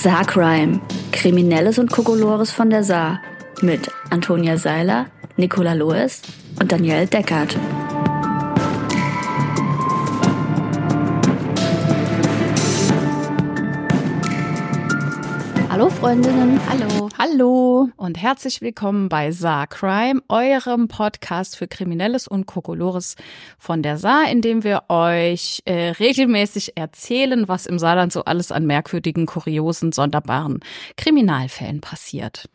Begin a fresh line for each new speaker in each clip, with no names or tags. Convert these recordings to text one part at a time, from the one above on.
Saarcrime. Kriminelles und Kokolores von der Saar. Mit Antonia Seiler, Nicola Loes und Danielle Deckert. Hallo Freundinnen.
Hallo.
Hallo und herzlich willkommen bei Saar Crime, eurem Podcast für Kriminelles und Kokolores von der Saar, in dem wir euch äh, regelmäßig erzählen, was im Saarland so alles an merkwürdigen, kuriosen, sonderbaren Kriminalfällen passiert.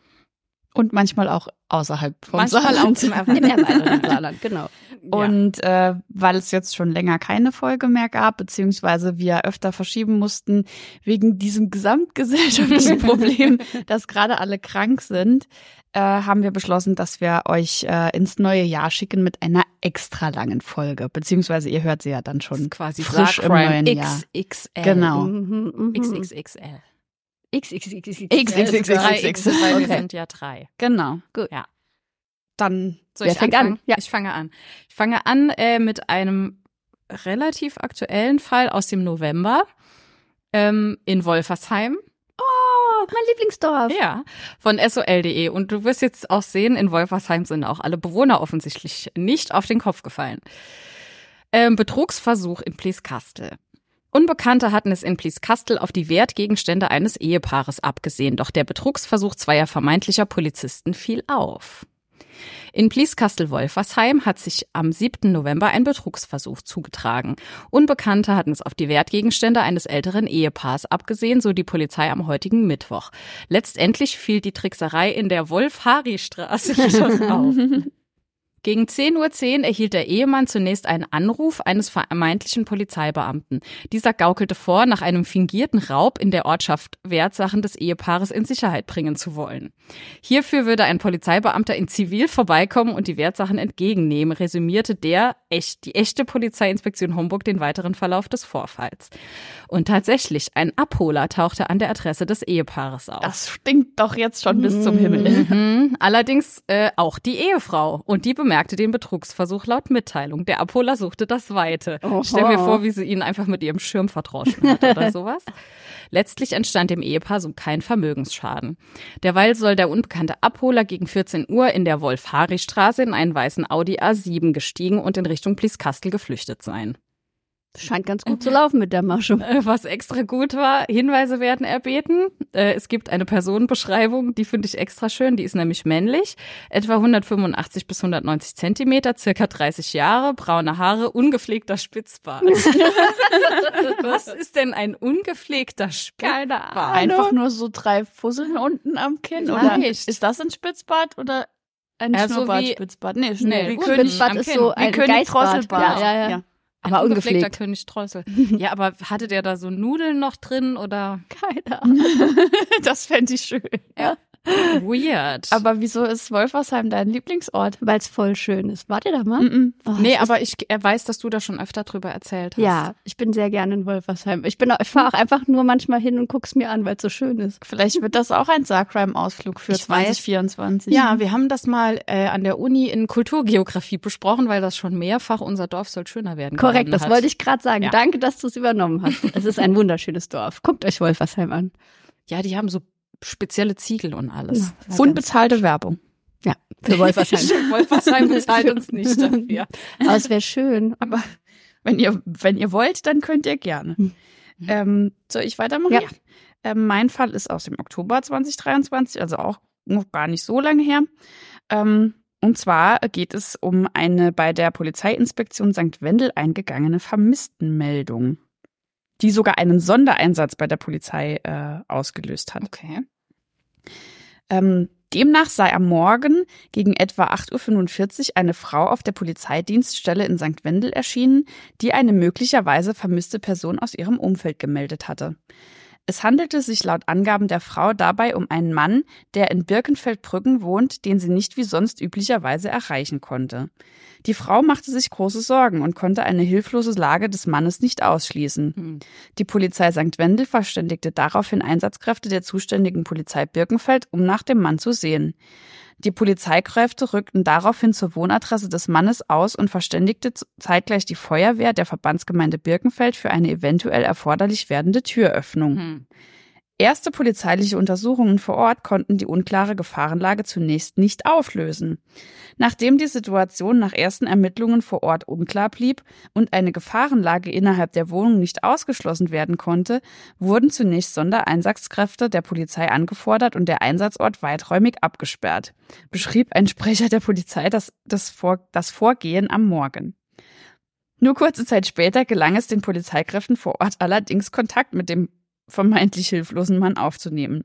Und manchmal auch außerhalb vom
Manchmal
Saarland.
auch im erweiterten Saarland, genau.
Und äh, weil es jetzt schon länger keine Folge mehr gab, beziehungsweise wir öfter verschieben mussten wegen diesem gesamtgesellschaftlichen Problem, dass gerade alle krank sind, äh, haben wir beschlossen, dass wir euch äh, ins neue Jahr schicken mit einer extra langen Folge. Beziehungsweise ihr hört sie ja dann schon
quasi
frisch im neuen Jahr.
XXL.
Genau.
Mhm,
XXXL.
XXXXL.
XXXXL.
Drei X, weil wir sind ja drei.
Genau.
Gut. Ja.
Dann
Soll
Wer
ich
fängt an? Ja.
Ich fange an. Ich fange an äh, mit einem relativ aktuellen Fall aus dem November ähm, in Wolfersheim.
Oh, mein Lieblingsdorf.
Ja, von sol.de. Und du wirst jetzt auch sehen, in Wolfersheim sind auch alle Bewohner offensichtlich nicht auf den Kopf gefallen. Ähm, Betrugsversuch in Plieskastel. Unbekannte hatten es in Plieskastel auf die Wertgegenstände eines Ehepaares abgesehen, doch der Betrugsversuch zweier vermeintlicher Polizisten fiel auf. In Plieskastel-Wolfersheim hat sich am 7. November ein Betrugsversuch zugetragen. Unbekannte hatten es auf die Wertgegenstände eines älteren Ehepaars abgesehen, so die Polizei am heutigen Mittwoch. Letztendlich fiel die Trickserei in der Wolf-Hari-Straße jedoch auf. Gegen 10.10 Uhr erhielt der Ehemann zunächst einen Anruf eines vermeintlichen Polizeibeamten. Dieser gaukelte vor, nach einem fingierten Raub in der Ortschaft Wertsachen des Ehepaares in Sicherheit bringen zu wollen. Hierfür würde ein Polizeibeamter in Zivil vorbeikommen und die Wertsachen entgegennehmen, resümierte der echt, die echte Polizeiinspektion Homburg den weiteren Verlauf des Vorfalls. Und tatsächlich, ein Abholer tauchte an der Adresse des Ehepaares auf.
Das stinkt doch jetzt schon bis zum Himmel.
Mhm. Allerdings äh, auch die Ehefrau. Und die bemerkte den Betrugsversuch laut Mitteilung. Der Abholer suchte das Weite.
Oho.
Stell mir vor, wie sie ihn einfach mit ihrem Schirm verdroschen hat oder sowas. Letztlich entstand dem Ehepaar so kein Vermögensschaden. Derweil soll der unbekannte Abholer gegen 14 Uhr in der Wolf-Hari-Straße in einen weißen Audi A7 gestiegen und in Richtung Plieskastel geflüchtet sein.
Scheint ganz gut zu laufen mit der Masche.
Äh, Was extra gut war, Hinweise werden erbeten. Äh, Es gibt eine Personenbeschreibung, die finde ich extra schön. Die ist nämlich männlich, etwa 185 bis 190 Zentimeter, circa 30 Jahre, braune Haare, ungepflegter Spitzbart. Was ist denn ein ungepflegter Spitzbart?
Einfach nur so drei Fusseln unten am Kinn. Oder ist das ein Spitzbart oder ein
Ja, so wie-
Schnurrbart-Spitzbart? Nee,
Nee,
wie König,
Spitzbart
Spitzbart ist so
Kinn.
wie
ein
König
Geistbart.
Drosselbart.
Ja, ja, ja. Aber
Ein
ungepflegt.
König Streusel. Ja, aber hatte der da so Nudeln noch drin oder?
Keine Ahnung.
das fände ich schön.
Weird.
Aber wieso ist Wolfersheim dein Lieblingsort?
Weil es voll schön ist. Wart ihr da mal?
Mhm.
Oh,
nee, aber ich er weiß, dass du da schon öfter drüber erzählt hast.
Ja, ich bin sehr gerne in Wolfersheim. Ich bin, auch- ich fahre auch einfach nur manchmal hin und guck's mir an, weil es so schön ist.
Vielleicht wird das auch ein Saarcrime-Ausflug für
Ich weiß.
2024.
Ja, wir haben das mal äh, an der Uni in Kulturgeografie besprochen, weil das schon mehrfach unser Dorf soll schöner werden.
Korrekt, das
hat.
wollte ich gerade sagen.
Ja.
Danke, dass du es übernommen hast. Es ist ein wunderschönes Dorf. Guckt euch Wolfersheim an.
Ja, die haben so spezielle Ziegel und alles.
Ja.
Unbezahlte Werbung.
Ja, für Wolfersheim.
Wolfersheim bezahlt uns nicht dafür.
Aber es wäre schön.
Aber wenn ihr, wenn ihr wollt, dann könnt ihr gerne.
Mhm.
Ähm, soll ich weitermachen?
Ja.
Ähm, mein Fall ist aus dem Oktober 2023, also auch noch gar nicht so lange her. Ähm, und zwar geht es um eine bei der Polizeiinspektion St. Wendel eingegangene Vermisstenmeldung, die sogar einen Sondereinsatz bei der Polizei äh, ausgelöst hat.
Okay.
Ähm, demnach sei am Morgen gegen etwa 8.45 Uhr eine Frau auf der Polizeidienststelle in St. Wendel erschienen, die eine möglicherweise vermisste Person aus ihrem Umfeld gemeldet hatte. Es handelte sich laut Angaben der Frau dabei um einen Mann, der in Birkenfeldbrücken wohnt, den sie nicht wie sonst üblicherweise erreichen konnte. Die Frau machte sich große Sorgen und konnte eine hilflose Lage des Mannes nicht ausschließen.
Hm.
Die Polizei St. Wendel verständigte daraufhin Einsatzkräfte der zuständigen Polizei Birkenfeld, um nach dem Mann zu sehen. Die Polizeikräfte rückten daraufhin zur Wohnadresse des Mannes aus und verständigte zeitgleich die Feuerwehr der Verbandsgemeinde Birkenfeld für eine eventuell erforderlich werdende Türöffnung.
Hm.
Erste polizeiliche Untersuchungen vor Ort konnten die unklare Gefahrenlage zunächst nicht auflösen. Nachdem die Situation nach ersten Ermittlungen vor Ort unklar blieb und eine Gefahrenlage innerhalb der Wohnung nicht ausgeschlossen werden konnte, wurden zunächst Sondereinsatzkräfte der Polizei angefordert und der Einsatzort weiträumig abgesperrt, beschrieb ein Sprecher der Polizei das, das, Vor das Vorgehen am Morgen. Nur kurze Zeit später gelang es den Polizeikräften vor Ort allerdings Kontakt mit dem vermeintlich hilflosen Mann aufzunehmen.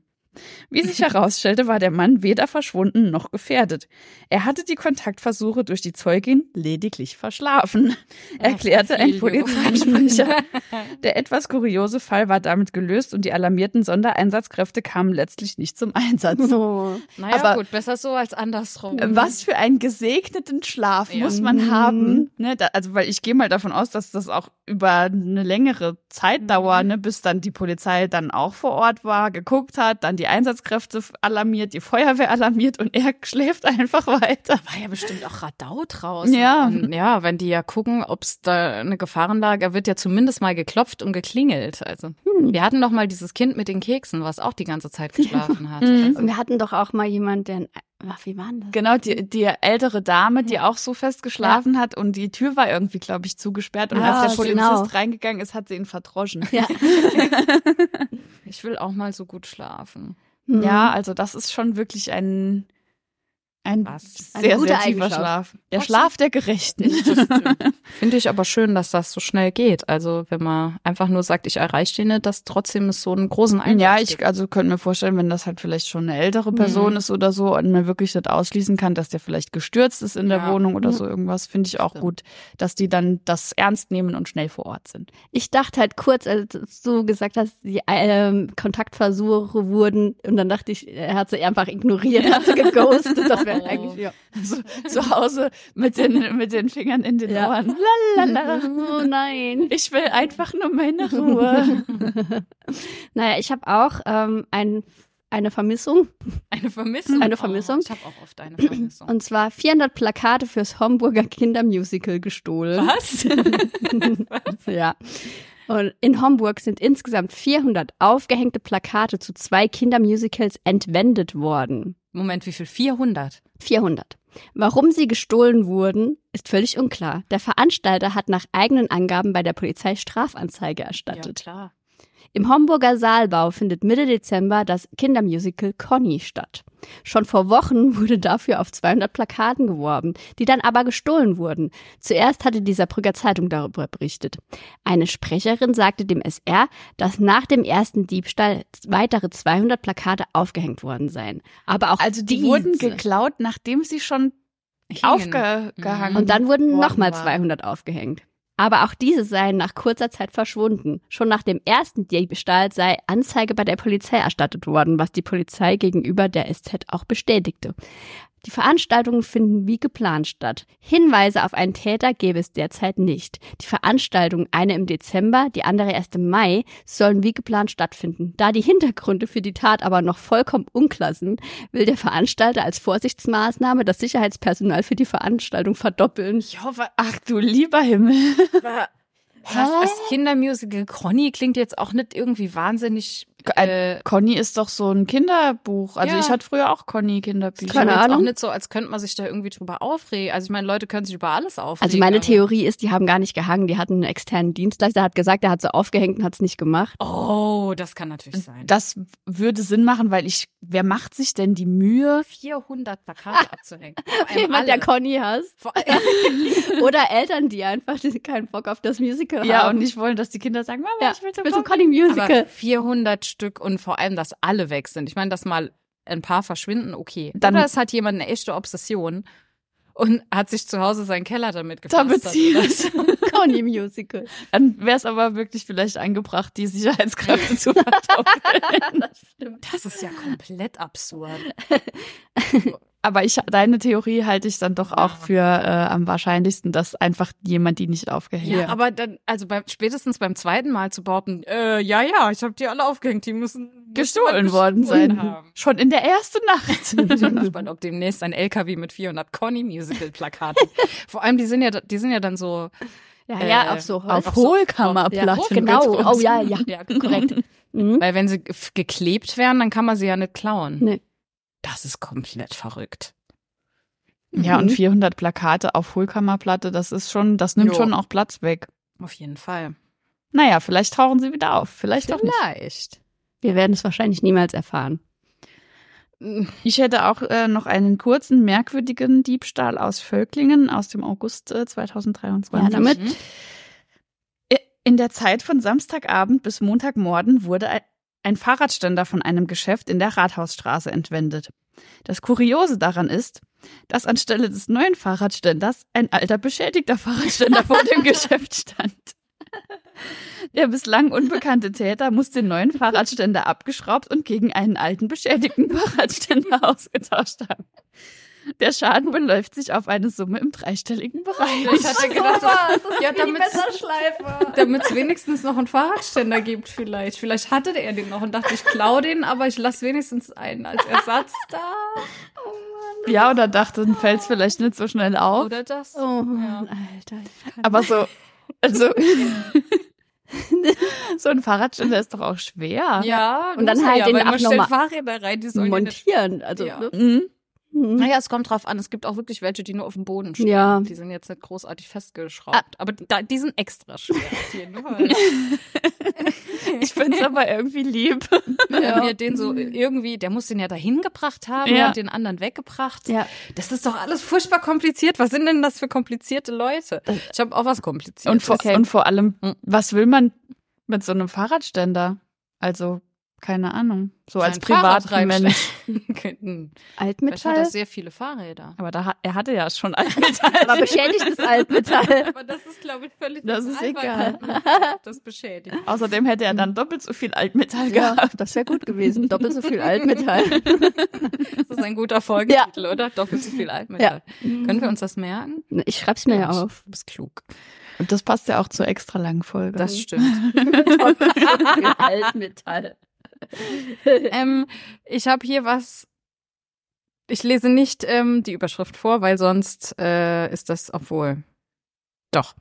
Wie sich herausstellte, war der Mann weder verschwunden noch gefährdet. Er hatte die Kontaktversuche durch die Zeugin lediglich verschlafen, erklärte ein Polizeisprecher. Der etwas kuriose Fall war damit gelöst und die alarmierten Sondereinsatzkräfte kamen letztlich nicht zum Einsatz.
Oh. Naja, Aber gut, besser so als andersrum.
Was für einen gesegneten Schlaf ja. muss man mhm. haben. Ne? Da, also, weil ich gehe mal davon aus, dass das auch über eine längere Zeit dauert, mhm. ne? bis dann die Polizei dann auch vor Ort war, geguckt hat, dann die Einsatzkräfte alarmiert, die Feuerwehr alarmiert und er schläft einfach weiter.
War ja bestimmt auch Radau draußen.
Ja.
Und ja, wenn die ja gucken, ob es da eine Gefahrenlage, wird ja zumindest mal geklopft und geklingelt. Also hm. wir hatten doch mal dieses Kind mit den Keksen, was auch die ganze Zeit geschlafen hat.
Mhm. Also. Und wir hatten doch auch mal jemand, der Ach, wie war das?
Genau, die, die ältere Dame, die auch so fest geschlafen ja. hat und die Tür war irgendwie, glaube ich, zugesperrt. Und ah, als der Polizist genau. reingegangen ist, hat sie ihn verdroschen. Ja.
ich will auch mal so gut schlafen.
Ja, mhm. also das ist schon wirklich ein ein Was? sehr, sehr tiefer Schlaf. Der Schlaf der Gerechten.
Finde ich aber schön, dass das so schnell geht. Also wenn man einfach nur sagt, ich erreiche den nicht, dass trotzdem es so einen großen Einsatz
Ja, ich also könnte mir vorstellen, wenn das halt vielleicht schon eine ältere Person mhm. ist oder so und man wirklich nicht ausschließen kann, dass der vielleicht gestürzt ist in der ja. Wohnung oder mhm. so irgendwas, finde ich auch gut, dass die dann das ernst nehmen und schnell vor Ort sind.
Ich dachte halt kurz, als du gesagt hast, die äh, Kontaktversuche wurden und dann dachte ich, er hat sie einfach ignoriert, hat sie geghostet. Das wäre eigentlich ja.
so, zu Hause mit den, mit den Fingern in den ja. Ohren.
Lalala. Oh nein.
Ich will einfach nur meine Ruhe.
naja, ich habe auch ähm, ein eine Vermissung.
Eine Vermissung?
Eine Vermissung. Oh,
ich habe auch oft eine Vermissung.
Und zwar 400 Plakate fürs Homburger Kindermusical gestohlen.
Was?
Was? Ja. Und in Homburg sind insgesamt 400 aufgehängte Plakate zu zwei Kindermusicals entwendet worden.
Moment, wie viel? 400?
400. Warum sie gestohlen wurden, ist völlig unklar. Der Veranstalter hat nach eigenen Angaben bei der Polizei Strafanzeige erstattet.
Ja, klar.
Im Homburger Saalbau findet Mitte Dezember das Kindermusical Conny statt. Schon vor Wochen wurde dafür auf 200 Plakaten geworben, die dann aber gestohlen wurden. Zuerst hatte die Saarbrücker Zeitung darüber berichtet. Eine Sprecherin sagte dem SR, dass nach dem ersten Diebstahl weitere 200 Plakate aufgehängt worden seien. Aber auch
also die diese. wurden geklaut, nachdem sie schon aufgehangen
Und dann wurden nochmal 200 aufgehängt. Aber auch diese seien nach kurzer Zeit verschwunden. Schon nach dem ersten Diebstahl sei Anzeige bei der Polizei erstattet worden, was die Polizei gegenüber der SZ auch bestätigte. Die Veranstaltungen finden wie geplant statt. Hinweise auf einen Täter gäbe es derzeit nicht. Die Veranstaltungen, eine im Dezember, die andere erst im Mai, sollen wie geplant stattfinden. Da die Hintergründe für die Tat aber noch vollkommen unklar sind, will der Veranstalter als Vorsichtsmaßnahme das Sicherheitspersonal für die Veranstaltung verdoppeln.
Ich hoffe, ach du lieber Himmel.
Was, das Kindermusical Conny klingt jetzt auch nicht irgendwie wahnsinnig
äh, Conny ist doch so ein Kinderbuch. Also ja. ich hatte früher auch Conny Kinderbücher.
Keine Ahnung. auch nicht so, als könnte man sich da irgendwie drüber aufregen. Also ich meine, Leute können sich über alles aufregen.
Also meine Theorie ist, die haben gar nicht gehangen. Die hatten einen externen Dienstleister, der hat gesagt, der hat sie aufgehängt und hat es nicht gemacht.
Oh, das kann natürlich sein.
Das würde Sinn machen, weil ich, wer macht sich denn die Mühe?
400 Plakate abzuhängen.
Jemand, der Conny hasst. Oder Eltern, die einfach keinen Bock auf das Musical
ja,
haben.
Ja, und nicht wollen, dass die Kinder sagen, Mama,
ja,
ich will
zum Conny, Conny Musical.
Aber 400 Stück und vor allem, dass alle weg sind. Ich meine, dass mal ein paar verschwinden, okay.
Dann
Oder es hat jemand eine echte Obsession und hat sich zu Hause seinen Keller damit
gepflastert.
Damit Conny Musical.
Dann wäre es aber wirklich vielleicht angebracht, die Sicherheitskräfte zu verdoppeln.
das stimmt. Das ist ja komplett absurd.
Aber ich, deine Theorie halte ich dann doch auch für äh, am wahrscheinlichsten, dass einfach jemand die nicht aufgehängt hat.
Ja, aber dann, also beim, spätestens beim zweiten Mal zu behaupten, äh, ja, ja, ich habe die alle aufgehängt, die müssen
gestohlen worden sein. Haben. Schon in der ersten Nacht.
ich bin gespannt, ob demnächst ein LKW mit 400 Conny Musical Plakaten. Vor allem, die sind ja, die sind ja dann so,
Ja, ja,
Äh,
auf so
Auf
Auf so-
Hohlkammerplatten.
ja, genau. Oh ja, ja,
Ja,
korrekt. Mhm.
Weil wenn sie geklebt wären, dann kann man sie ja nicht klauen.
Nee.
Das ist komplett verrückt.
Ja, und
Mhm.
400 Plakate auf Hohlkammerplatte, das ist schon, das nimmt
Jo.
schon auch Platz weg.
Auf jeden Fall.
Naja, vielleicht tauchen sie wieder auf. Vielleicht doch nicht.
Vielleicht.
Wir werden es wahrscheinlich niemals erfahren.
Ich hätte auch äh, noch einen kurzen, merkwürdigen Diebstahl aus Völklingen aus dem August äh, 2023.
Ja, damit-
Mhm.
In der Zeit von Samstagabend bis Montagmorgen wurde ein- Fahrradständer von einem Geschäft in der Rathausstraße entwendet. Das Kuriose daran ist, dass anstelle des neuen Fahrradständers ein alter beschädigter Fahrradständer vor dem Geschäft stand. Der bislang unbekannte Täter muss den neuen Fahrradständer abgeschraubt und gegen einen alten beschädigten Fahrradständer ausgetauscht haben. Der Schaden beläuft sich auf eine Summe im dreistelligen Bereich.
Ich hatte gedacht, das, ja, damit
Messerschleife.
damit es wenigstens noch einen Fahrradständer gibt vielleicht. Vielleicht hatte er den noch und dachte, ich klau den, aber ich lasse wenigstens einen als Ersatz da.
Ja, oder dachten, fällt's vielleicht nicht so schnell auf.
Oder das.
Oh Mann, Alter. ich kann
Aber so, also, so ein Fahrradständer ist doch auch schwer.
Ja,
Und dann halt
ja,
den auch
stellt
noch mal
Fahrräder rein, die ja
montieren. Also,
Ja.
ne?
Mhm.
Mhm.
Naja, es kommt drauf an. Es gibt auch wirklich welche, die nur auf dem Boden stehen.
Ja.
Die sind jetzt nicht großartig festgeschraubt. Aber da, die sind extra schwer.
Ich find's aber irgendwie lieb.
Wenn wir den so irgendwie, der muss den ja dahin gebracht haben
Ja.
und den anderen weggebracht.
Ja.
Das ist doch alles furchtbar kompliziert. Was sind denn das für komplizierte Leute? Ich habe auch was kompliziertes.
Und vor,
Okay.
und vor allem,
Mhm.
was will man mit so einem Fahrradständer? Also, keine Ahnung. So als Privatmensch.
Vielleicht hat
Altmetall.
er sehr viele Fahrräder.
Aber da, er hatte ja schon Altmetall.
Aber beschädigtes Altmetall.
Aber das ist, glaube ich, völlig
Das ist
albern. Das beschädigt.
Außerdem hätte er dann doppelt so viel Altmetall
Ja,
gehabt.
das wäre gut gewesen. Doppelt so viel Altmetall.
Das ist ein guter Folgetitel, oder? Doppelt so viel Altmetall. Können wir uns das merken?
Ich schreib's mir ja auf.
Du bist klug.
Und das passt ja auch zur extra langen Folge.
Das stimmt.
Doppelt so viel Altmetall.
ähm, ich habe hier was. Ich lese nicht ähm, die Überschrift vor, weil sonst äh, ist das, obwohl. Doch.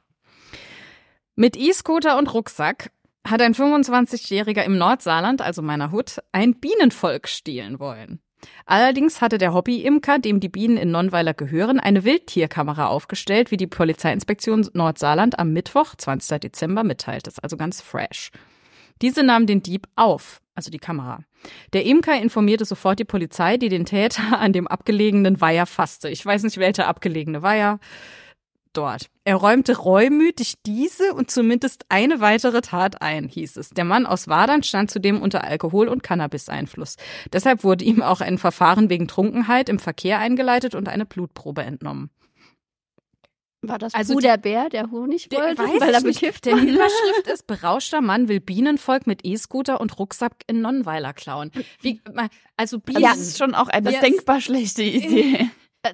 Mit E-Scooter und Rucksack hat ein 25-Jähriger im Nordsaarland, also meiner Hut, ein Bienenvolk stehlen wollen. Allerdings hatte der Hobby-Imker, dem die Bienen in Nonnweiler gehören, eine Wildtierkamera aufgestellt, wie die Polizeiinspektion Nordsaarland am Mittwoch, 20. Dezember, mitteilt. Das ist also ganz fresh. Diese nahm den Dieb auf, also die Kamera. Der Imker informierte sofort die Polizei, die den Täter an dem abgelegenen Weiher fasste. Ich weiß nicht, welcher abgelegene Weiher. Dort. Er räumte reumütig diese und zumindest eine weitere Tat ein, hieß es. Der Mann aus Wadern stand zudem unter Alkohol- und Cannabis-Einfluss. Deshalb wurde ihm auch ein Verfahren wegen Trunkenheit im Verkehr eingeleitet und eine Blutprobe entnommen.
War das
Also
also
die-
der Bär, der Honig
Der-
wollte, weil er bekifft
Der
war?
Überschrift ist, berauschter Mann will Bienenvolk mit E-Scooter und Rucksack in Nonnweiler klauen. Wie, also Bienen.
Das ist schon auch eine
Ja,
denkbar schlechte Idee.
Äh,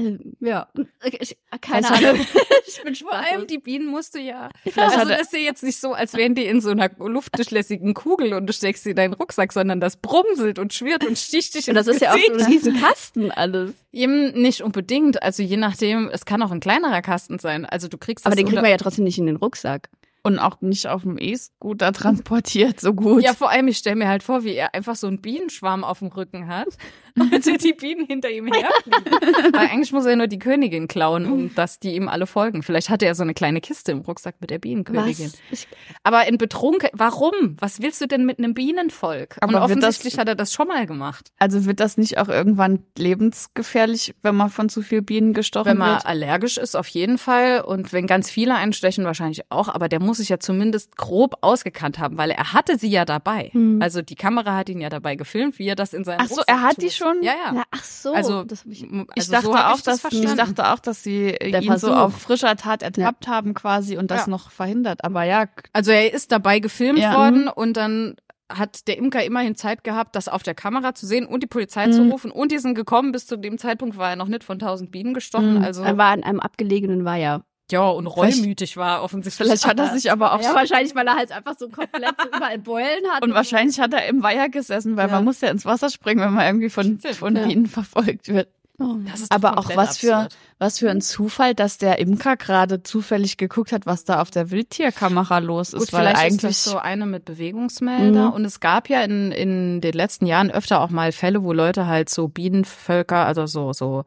äh, ja, ich, keine Ahnung. ich bin
Vor allem die Bienen musst du ja. Also das ist ja jetzt nicht so, als wären die in so einer luftdurchlässigen Kugel und du steckst sie in deinen Rucksack, sondern das brumselt und schwirrt und sticht dich
Und das ist ja auch so
Gesicht.
ein riesen Kasten alles.
Nicht unbedingt. Also je nachdem, es kann auch ein kleinerer Kasten sein. Also du kriegst
Aber den kriegt man ja trotzdem nicht in den Rucksack.
Und auch nicht auf dem E-Scooter transportiert, so gut.
Ja, vor allem, ich stelle mir halt vor, wie er einfach so einen Bienenschwarm auf dem Rücken hat und die Bienen hinter ihm herfliegen. Weil eigentlich muss er nur die Königin klauen, um dass die ihm alle folgen. Vielleicht hatte er so eine kleine Kiste im Rucksack mit der Bienenkönigin.
Was?
Aber in Betrunken, warum? Was willst du denn mit einem Bienenvolk?
Aber
und
wird das-
offensichtlich hat er das schon mal gemacht.
Also wird das nicht auch irgendwann lebensgefährlich, wenn man von zu viel Bienen gestochen
Wenn man
wird?
allergisch ist, auf jeden Fall. Und wenn ganz viele einstechen, wahrscheinlich auch. Aber der muss sich ja zumindest grob ausgekannt haben, weil er hatte sie ja dabei.
Hm.
Also die Kamera hat ihn ja dabei gefilmt, wie er das in seinem
Ach so,
Rucksack
er hat
tut.
die schon?
Ja, ja.
ja, ach so.
Also,
das ich,
also
Ich dachte
so
auch,
ich das
dass ich dachte auch, dass sie
Der
ihn so
Versuch.
auf frischer Tat ertappt haben quasi und das
Ja.
noch verhindert. Aber ja,
Also er ist dabei gefilmt
Ja.
worden und dann hat der Imker immerhin Zeit gehabt, das auf der Kamera zu sehen und die Polizei zu
Mhm.
rufen. Und die sind gekommen. Bis zu dem Zeitpunkt war er noch nicht von tausend Bienen gestochen.
Mhm.
Also
er war in einem abgelegenen Weiher.
Ja, und
Vielleicht-
reumütig war offensichtlich.
vielleicht hat er sich aber auch
Ja, wahrscheinlich, weil er halt einfach so komplett überall Beulen hat.
und wahrscheinlich hat er im Weiher gesessen, weil
Ja.
man muss ja ins Wasser springen, wenn man irgendwie von, von
ja.
Bienen verfolgt wird.
Oh,
Aber auch was für, was für ein Zufall, dass der Imker gerade zufällig geguckt hat, was da auf der Wildtierkamera los ist.
Gut,
weil
vielleicht
eigentlich
ist das so eine mit Bewegungsmelder.
Mhm.
Und es gab ja in, in den letzten Jahren öfter auch mal Fälle, wo Leute halt so Bienenvölker, also so, so,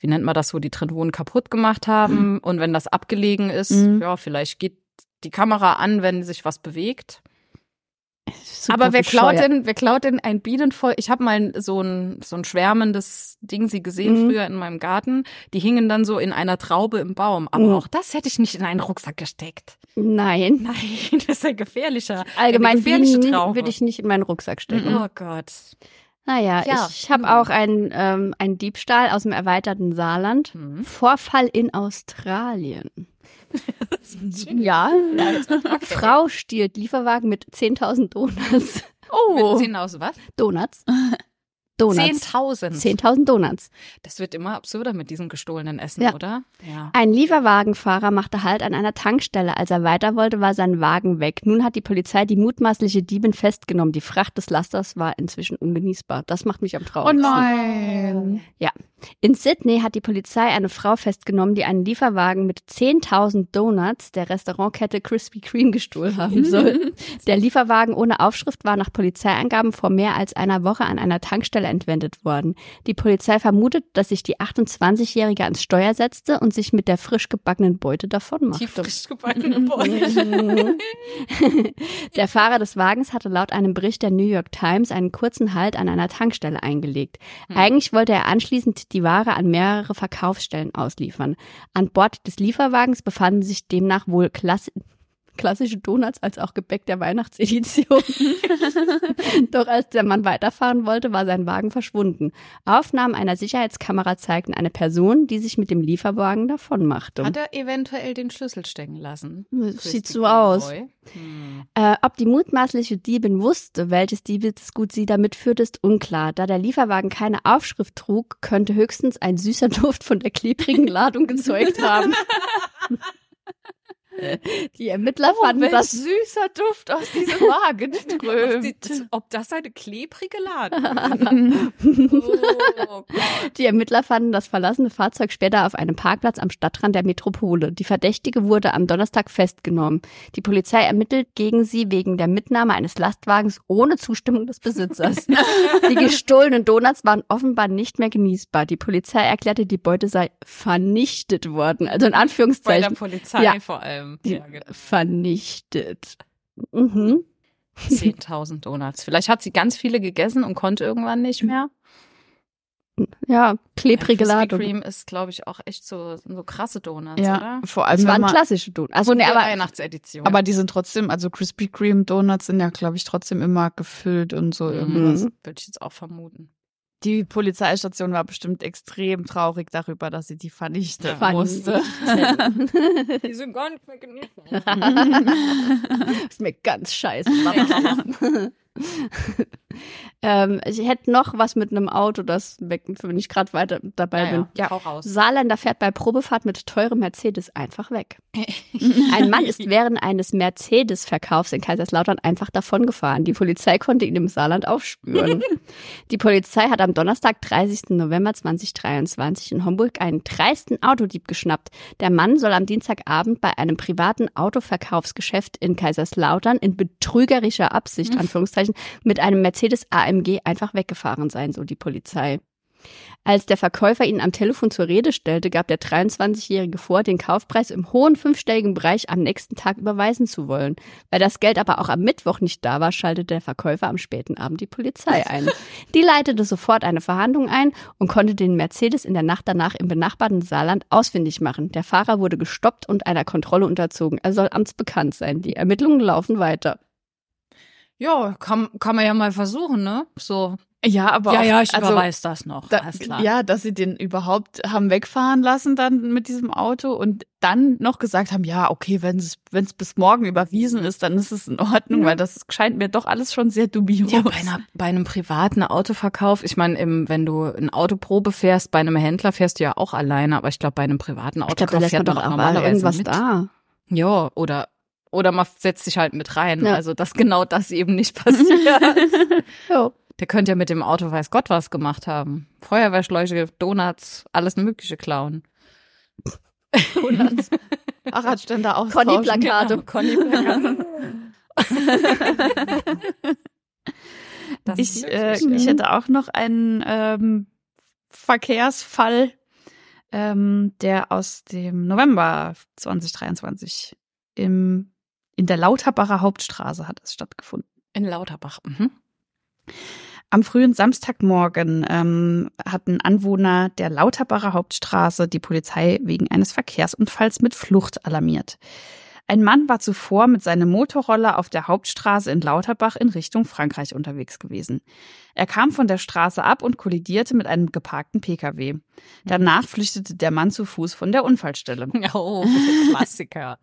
wie nennt man das so, die drin wohnen, kaputt gemacht haben. Und wenn das abgelegen ist,
Mhm.
ja, vielleicht geht die Kamera an, wenn sich was bewegt. Aber wer klaut denn, wer klaut denn ein Bienenvolk? Ich habe mal so ein so ein schwärmendes Ding sie gesehen
Mhm.
früher in meinem Garten. Die hingen dann so in einer Traube im Baum. Aber
Mhm.
auch das hätte ich nicht in einen Rucksack gesteckt.
Nein.
Nein, das ist ja gefährlicher.
Allgemein
Eine gefährliche
Bienen würde ich nicht in meinen Rucksack stecken.
Oh Gott.
Naja,
Ja.
ich habe auch einen, ähm, einen Diebstahl aus dem erweiterten Saarland.
Hm.
Vorfall in Australien. ja, Frau stiehlt Lieferwagen mit 10.000 Donuts.
Oh. Mit 10 aus was?
Donuts? Donuts.
10.000.
10.000 Donuts.
Das wird immer absurder mit diesem gestohlenen Essen,
Ja.
oder? Ja.
Ein Lieferwagenfahrer machte Halt an einer Tankstelle. Als er weiter wollte, war sein Wagen weg. Nun hat die Polizei die mutmaßliche Diebin festgenommen. Die Fracht des Lasters war inzwischen ungenießbar. Das macht mich am
Oh
traurigsten.
nein.
In Sydney hat die Polizei eine Frau festgenommen, die einen Lieferwagen mit 10.000 Donuts der Restaurantkette Krispy Kreme gestohlen haben soll. Der Lieferwagen ohne Aufschrift war nach Polizeiangaben vor mehr als einer Woche an einer Tankstelle entwendet worden. Die Polizei vermutet, dass sich die 28-Jährige ans Steuer setzte und sich mit der frisch gebackenen Beute davon machte.
Die frisch gebackene Beute.
Der Fahrer des Wagens hatte laut einem Bericht der New York Times einen kurzen Halt an einer Tankstelle eingelegt. Eigentlich wollte er anschließend die Ware an mehrere Verkaufsstellen ausliefern. An Bord des Lieferwagens befanden sich demnach wohl Klasse klassische Donuts als auch Gebäck der Weihnachtsedition. Doch als der Mann weiterfahren wollte, war sein Wagen verschwunden. Aufnahmen einer Sicherheitskamera zeigten eine Person, die sich mit dem Lieferwagen davonmachte.
Hat er eventuell den Schlüssel stecken lassen?
Sieht so aus.
Hm.
Äh, ob die mutmaßliche Diebin wusste, welches Diebesgut sie damit führt, ist unklar. Da der Lieferwagen keine Aufschrift trug, könnte höchstens ein süßer Duft von der klebrigen Ladung gezeugt haben. Die Ermittler
Oh,
fanden das
süßer Duft aus diesem Wagen
Ob,
strömt.
ob das eine klebrige Ladung ist? oh.
Die Ermittler fanden das verlassene Fahrzeug später auf einem Parkplatz am Stadtrand der Metropole. Die Verdächtige wurde am Donnerstag festgenommen. Die Polizei ermittelt gegen sie wegen der Mitnahme eines Lastwagens ohne Zustimmung des Besitzers. Die gestohlenen Donuts waren offenbar nicht mehr genießbar. Die Polizei erklärte, die Beute sei vernichtet worden. Also in
Bei der
Anführungszeichen
Polizei
Ja.
vor allem. Ja, genau.
vernichtet. Mhm.
10.000 Donuts. Vielleicht hat sie ganz viele gegessen und konnte irgendwann nicht mehr.
Ja, klebrige
Krispy
Ladung.
Kreme ist, glaube ich, auch echt so, so krasse Donuts,
Ja,
oder?
vor
Es
allem, wenn
waren klassische Donuts. Also nee,
Der
aber
Weihnachtsedition.
aber die sind trotzdem, also Krispy Kreme Donuts sind ja, glaube ich, trotzdem immer gefüllt und so irgendwas.
Mhm.
Würde ich jetzt auch vermuten.
Die Polizeistation war bestimmt extrem traurig darüber, dass sie die vernichten
Ja.
musste.
Die sind gar nicht mehr genießen.
ist mir ganz scheiße. ähm, ich hätte noch was mit einem Auto, das weg, wenn ich gerade weiter dabei bin.
ja, auch raus.
Saarländer fährt bei Probefahrt mit teurem Mercedes einfach weg. Ein Mann ist während eines Mercedes-Verkaufs in Kaiserslautern einfach davongefahren. Die Polizei konnte ihn im Saarland aufspüren. Die Polizei hat am Donnerstag, 30. November 2023 in Homburg einen dreisten Autodieb geschnappt. Der Mann soll am Dienstagabend bei einem privaten Autoverkaufsgeschäft in Kaiserslautern in betrügerischer Absicht, Anführungszeichen, mit einem Mercedes AMG einfach weggefahren sein, so die Polizei. Als der Verkäufer ihn am Telefon zur Rede stellte, gab der 23-Jährige vor, den Kaufpreis im hohen fünfstelligen Bereich am nächsten Tag überweisen zu wollen. Weil das Geld aber auch am Mittwoch nicht da war, schaltete der Verkäufer am späten Abend die Polizei ein. Die leitete sofort eine Verhandlung ein und konnte den Mercedes in der Nacht danach im benachbarten Saarland ausfindig machen. Der Fahrer wurde gestoppt und einer Kontrolle unterzogen. Er soll amtsbekannt sein. Die Ermittlungen laufen weiter.
Ja, kann, kann man ja mal versuchen, ne? So.
Ja, aber
ja,
auch,
ja, ich
also,
überweis das noch.
Da,
Alles klar.
ja, dass sie den überhaupt haben wegfahren lassen dann mit diesem Auto und dann noch gesagt haben, ja, okay, wenn es wenn es bis morgen überwiesen ist, dann ist es in Ordnung, weil das scheint mir doch alles schon sehr dubios.
Ja, bei, einer, bei einem privaten Autoverkauf, ich meine, im- wenn du ein Autoprobe fährst, bei einem Händler fährst du ja auch alleine, aber ich glaube, bei einem privaten Autoverkauf
man
fährt man
doch
normalerweise
irgendwas
mit.
da.
Ja, oder oder man setzt sich halt mit rein.
Ja.
Also, dass genau das eben nicht passiert.
Ja.
Der könnte ja mit dem Auto weiß Gott was gemacht haben. Feuerwehrschläuche, Donuts, alles Mögliche klauen.
Donuts. Fahrradständer aus.
Conny-Plakate.
Genau, Conny-Plakate.
Ich, äh, ich hätte auch noch einen ähm, Verkehrsfall, ähm, der aus dem November 2023 im, in der Lauterbacher Hauptstraße hat es stattgefunden.
In Lauterbach. Mhm.
Am frühen Samstagmorgen ähm, hatten Anwohner der Lauterbacher Hauptstraße die Polizei wegen eines Verkehrsunfalls mit Flucht alarmiert. Ein Mann war zuvor mit seinem Motorroller auf der Hauptstraße in Lauterbach in Richtung Frankreich unterwegs gewesen. Er kam von der Straße ab und kollidierte mit einem geparkten Pkw. Danach flüchtete der Mann zu Fuß von der Unfallstelle.
Oh, Klassiker.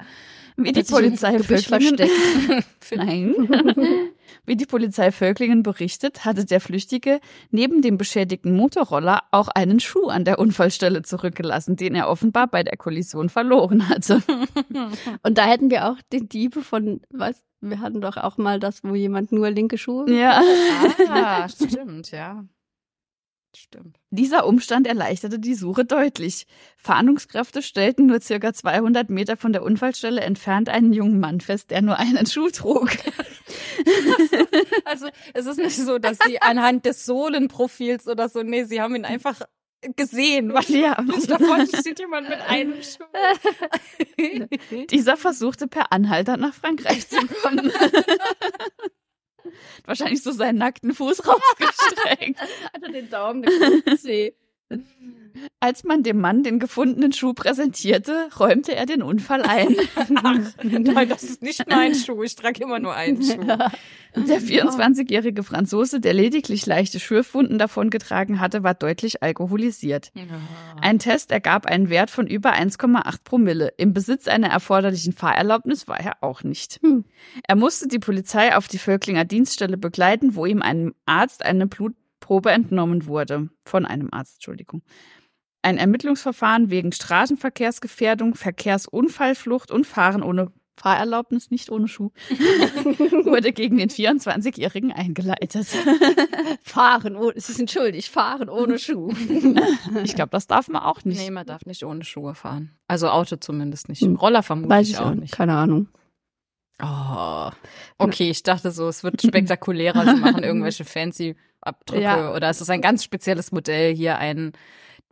Wie die Polizei Völklingen. Nein. Wie die Polizei Völklingen berichtet, hatte der Flüchtige neben dem beschädigten Motorroller auch einen Schuh an der Unfallstelle zurückgelassen, den er offenbar bei der Kollision verloren hatte.
Und da hätten wir auch die Diebe von, was, wir hatten doch auch mal das, wo jemand nur linke Schuhe.
Ja.
Ah, stimmt, ja. Stimmt.
Dieser Umstand erleichterte die Suche deutlich. Fahndungskräfte stellten nur circa 200 Meter von der Unfallstelle entfernt einen jungen Mann fest, der nur einen Schuh trug.
Also es ist nicht so, dass sie anhand des Sohlenprofils oder so, nee, sie haben ihn einfach gesehen, weil
Ja.
da vorne steht jemand mit einem Schuh.
Dieser versuchte per Anhalter nach Frankreich zu kommen. Wahrscheinlich so seinen nackten Fuß rausgestreckt.
Hat er den Daumen, den.
Als man dem Mann den gefundenen Schuh präsentierte, räumte er den Unfall ein.
Nein, das ist nicht mein Schuh. Ich trage immer nur einen Schuh.
Der 24-jährige Franzose, der lediglich leichte Schürfwunden davongetragen hatte, war deutlich alkoholisiert. Ein Test ergab einen Wert von über 1,8 Promille. Im Besitz einer erforderlichen Fahrerlaubnis war er auch nicht.
Hm.
Er musste die Polizei auf die Völklinger Dienststelle begleiten, wo ihm einem Arzt eine Blutprobe entnommen wurde. Von einem Arzt, Entschuldigung. Ein Ermittlungsverfahren wegen Straßenverkehrsgefährdung, Verkehrsunfallflucht und Fahren ohne Fahrerlaubnis, nicht ohne Schuh, wurde gegen den 24-Jährigen eingeleitet.
Fahren, ohne, sie sind schuldig, fahren ohne Schuh.
Ich glaube, das darf man auch nicht.
Nee, man darf nicht ohne Schuhe fahren. Also Auto zumindest nicht.
Hm.
Roller vermutlich
Weiß ich
auch
auch
nicht.
Keine Ahnung.
Oh. Okay, ich dachte so, es wird spektakulärer. Sie machen irgendwelche fancy Abdrücke
Ja.
oder es ist ein ganz spezielles Modell hier, ein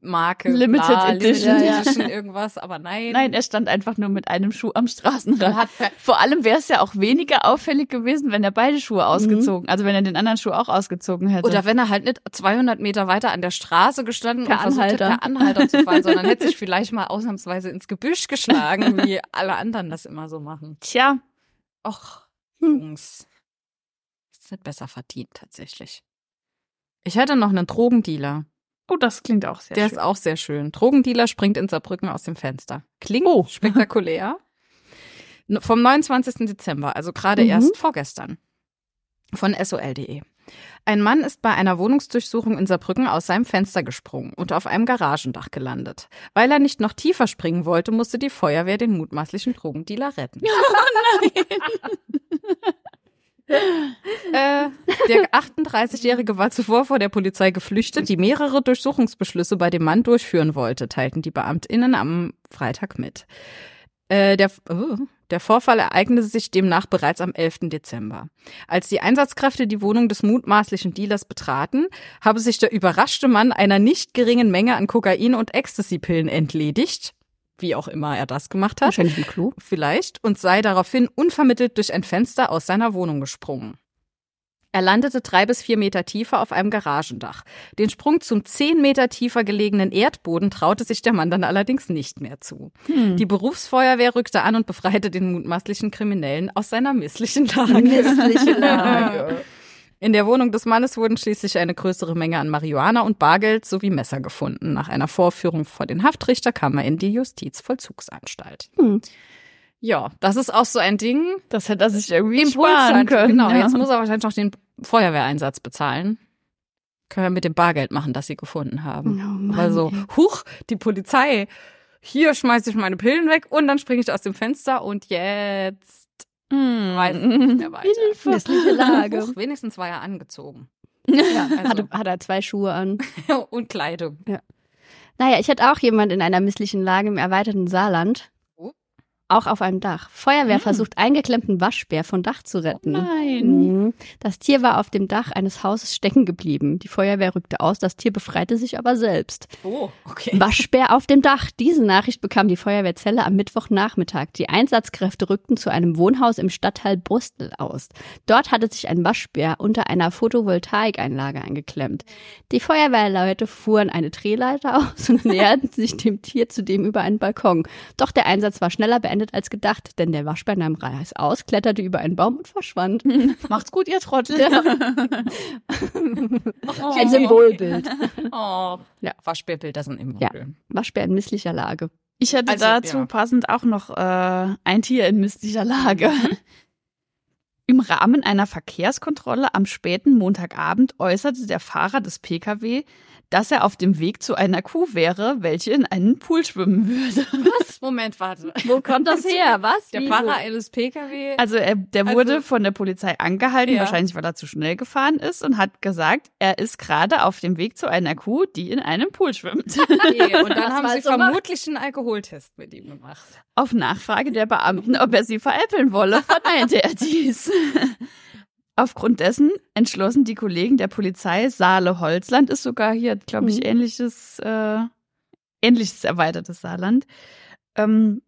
Marke,
Limited
bla,
Edition.
Limited. Edition, irgendwas, aber nein.
Nein, er stand einfach nur mit einem Schuh am Straßenrand. Vor allem wäre es ja auch weniger auffällig gewesen, wenn er beide Schuhe ausgezogen, also wenn er den anderen Schuh auch ausgezogen hätte.
oder wenn er halt nicht 200 Meter weiter an der Straße gestanden
Per
und versucht hätte,
Anhalter.
per Anhalter zu fahren, sondern hätte sich vielleicht mal ausnahmsweise ins Gebüsch geschlagen, wie alle anderen das immer so machen.
Tja,
Och,
Hm.
Jungs. Ist nicht besser verdient, tatsächlich. Ich hätte noch einen Drogendealer.
oh, das klingt auch sehr
Der
schön.
ist auch sehr schön. Drogendealer springt in Saarbrücken aus dem Fenster. Klingt
Oh.
spektakulär. Vom 29. Dezember, also gerade
Mhm.
erst vorgestern. Von sol.de. Ein Mann ist bei einer Wohnungsdurchsuchung in Saarbrücken aus seinem Fenster gesprungen und auf einem Garagendach gelandet. Weil er nicht noch tiefer springen wollte, musste die Feuerwehr den mutmaßlichen Drogendealer retten. Äh, der 38-Jährige war zuvor vor der Polizei geflüchtet, die mehrere Durchsuchungsbeschlüsse bei dem Mann durchführen wollte, teilten die BeamtInnen am Freitag mit. Äh, der, oh, der Vorfall ereignete sich demnach bereits am 11. Dezember. Als die Einsatzkräfte die Wohnung des mutmaßlichen Dealers betraten, habe sich der überraschte Mann einer nicht geringen Menge an Kokain- und Ecstasy-Pillen entledigt, wie auch immer er das gemacht hat
Wahrscheinlich im Klo.
vielleicht und sei daraufhin unvermittelt durch ein Fenster aus seiner Wohnung gesprungen. Er landete drei bis vier Meter tiefer auf einem Garagendach. Den Sprung zum zehn Meter tiefer gelegenen Erdboden traute sich der Mann dann allerdings nicht mehr zu.
Hm.
Die Berufsfeuerwehr rückte an und befreite den mutmaßlichen Kriminellen aus seiner misslichen Lage.
Missliche Lage.
In der Wohnung des Mannes wurden schließlich eine größere Menge an Marihuana und Bargeld sowie Messer gefunden. Nach einer Vorführung vor den Haftrichter kam er in die Justizvollzugsanstalt.
Hm.
Ja, das ist auch so ein Ding.
das hätte er sich irgendwie
Impuls
sparen können.
Genau,
ja.
jetzt muss er wahrscheinlich noch den Feuerwehreinsatz bezahlen. Können wir mit dem Bargeld machen, das sie gefunden haben.
Oh Mann,
Aber so,
ey.
huch, die Polizei. Hier schmeiße ich meine Pillen weg und dann springe ich aus dem Fenster und jetzt
Hm.
weiß ich nicht mehr weiter.
Missliche Lage.
Huch, wenigstens war er angezogen. Ja, also.
Hatte, hat er zwei Schuhe an.
und Kleidung.
Naja, ich hatte auch jemand in einer misslichen Lage im erweiterten Saarland.
Oh.
Auch auf einem Dach. Feuerwehr
Hm.
versucht, eingeklemmten Waschbär von Dach zu retten.
Nein.
Mhm. Das Tier war auf dem Dach eines Hauses stecken geblieben. Die Feuerwehr rückte aus, das Tier befreite sich aber selbst.
Oh, okay.
Waschbär auf dem Dach. Diese Nachricht bekam die Feuerwehrzelle am Mittwochnachmittag. Die Einsatzkräfte rückten zu einem Wohnhaus im Stadtteil Brustel aus. Dort hatte sich ein Waschbär unter einer Photovoltaikeinlage eingeklemmt. Die Feuerwehrleute fuhren eine Drehleiter aus und näherten sich dem Tier zudem über einen Balkon. Doch der Einsatz war schneller beendet als gedacht, denn der Waschbär nahm Reis aus, kletterte über einen Baum und verschwand.
Macht's gut, ihr Trottel.
Ein Symbolbild.
Oh.
Ja.
Waschbärbilder sind immer
Ja.
schön.
Waschbär in misslicher Lage.
Ich hätte
Also,
dazu
ja.
passend auch noch äh, ein Tier in misslicher Lage. Im Rahmen einer Verkehrskontrolle am späten Montagabend äußerte der Fahrer des Pkw, dass er auf dem Weg zu einer Kuh wäre, welche in einen Pool schwimmen würde.
Was? Moment, warte.
Wo kommt das her? Was?
Der Fahrer eines Pkw.
Also er, der
Also-
wurde von der Polizei angehalten,
Ja.
wahrscheinlich weil er zu schnell gefahren ist und hat gesagt, er ist gerade auf dem Weg zu einer Kuh, die in einem Pool schwimmt.
Okay, und dann haben sie
so
vermutlich einen Alkoholtest mit ihm gemacht.
Auf Nachfrage der Beamten, ob er sie veräppeln wolle, verneinte er dies. Aufgrund dessen entschlossen die Kollegen der Polizei, Saale-Holzland ist sogar hier, glaube ich,
Mhm.
ähnliches, äh, ähnliches erweitertes Saarland, ähm,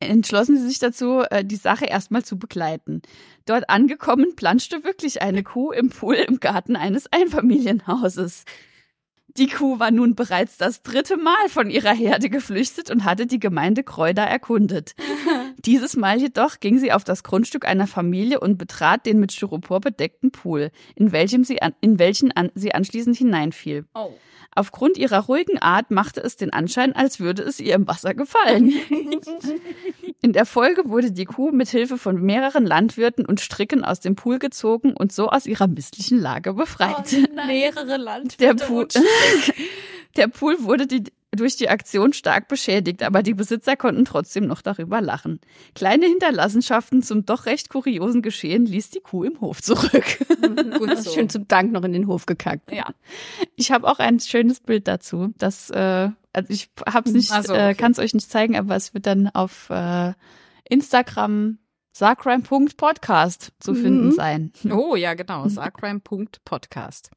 entschlossen sie sich dazu, äh, die Sache erstmal zu begleiten. Dort angekommen planschte wirklich eine Kuh im Pool im Garten eines Einfamilienhauses. Die Kuh war nun bereits das dritte Mal von ihrer Herde geflüchtet und hatte die Gemeinde Kreuda erkundet. Dieses Mal jedoch ging sie auf das Grundstück einer Familie und betrat den mit Styropor bedeckten Pool, in, welchem sie an, in welchen an, sie anschließend hineinfiel.
Oh.
Aufgrund ihrer ruhigen Art machte es den Anschein, als würde es ihr im Wasser gefallen. In der Folge wurde die Kuh mit Hilfe von mehreren Landwirten und Stricken aus dem Pool gezogen und so aus ihrer misslichen Lage befreit.
Mehrere Landwirte
Der Pool, der Pool wurde die, durch die Aktion stark beschädigt, aber die Besitzer konnten trotzdem noch darüber lachen. Kleine Hinterlassenschaften zum doch recht kuriosen Geschehen ließ die Kuh im Hof zurück.
Gut
Das ist
so.
schön zum Dank noch in den Hof gekackt.
Ja.
Ich habe auch ein schönes Bild dazu. Das, äh, also ich hab's nicht,
so,
äh,
okay.
kann es euch nicht zeigen, aber es wird dann auf äh, Instagram sarcrime.podcast zu
Mhm.
finden sein.
Oh ja, genau. Sarcrime.podcast.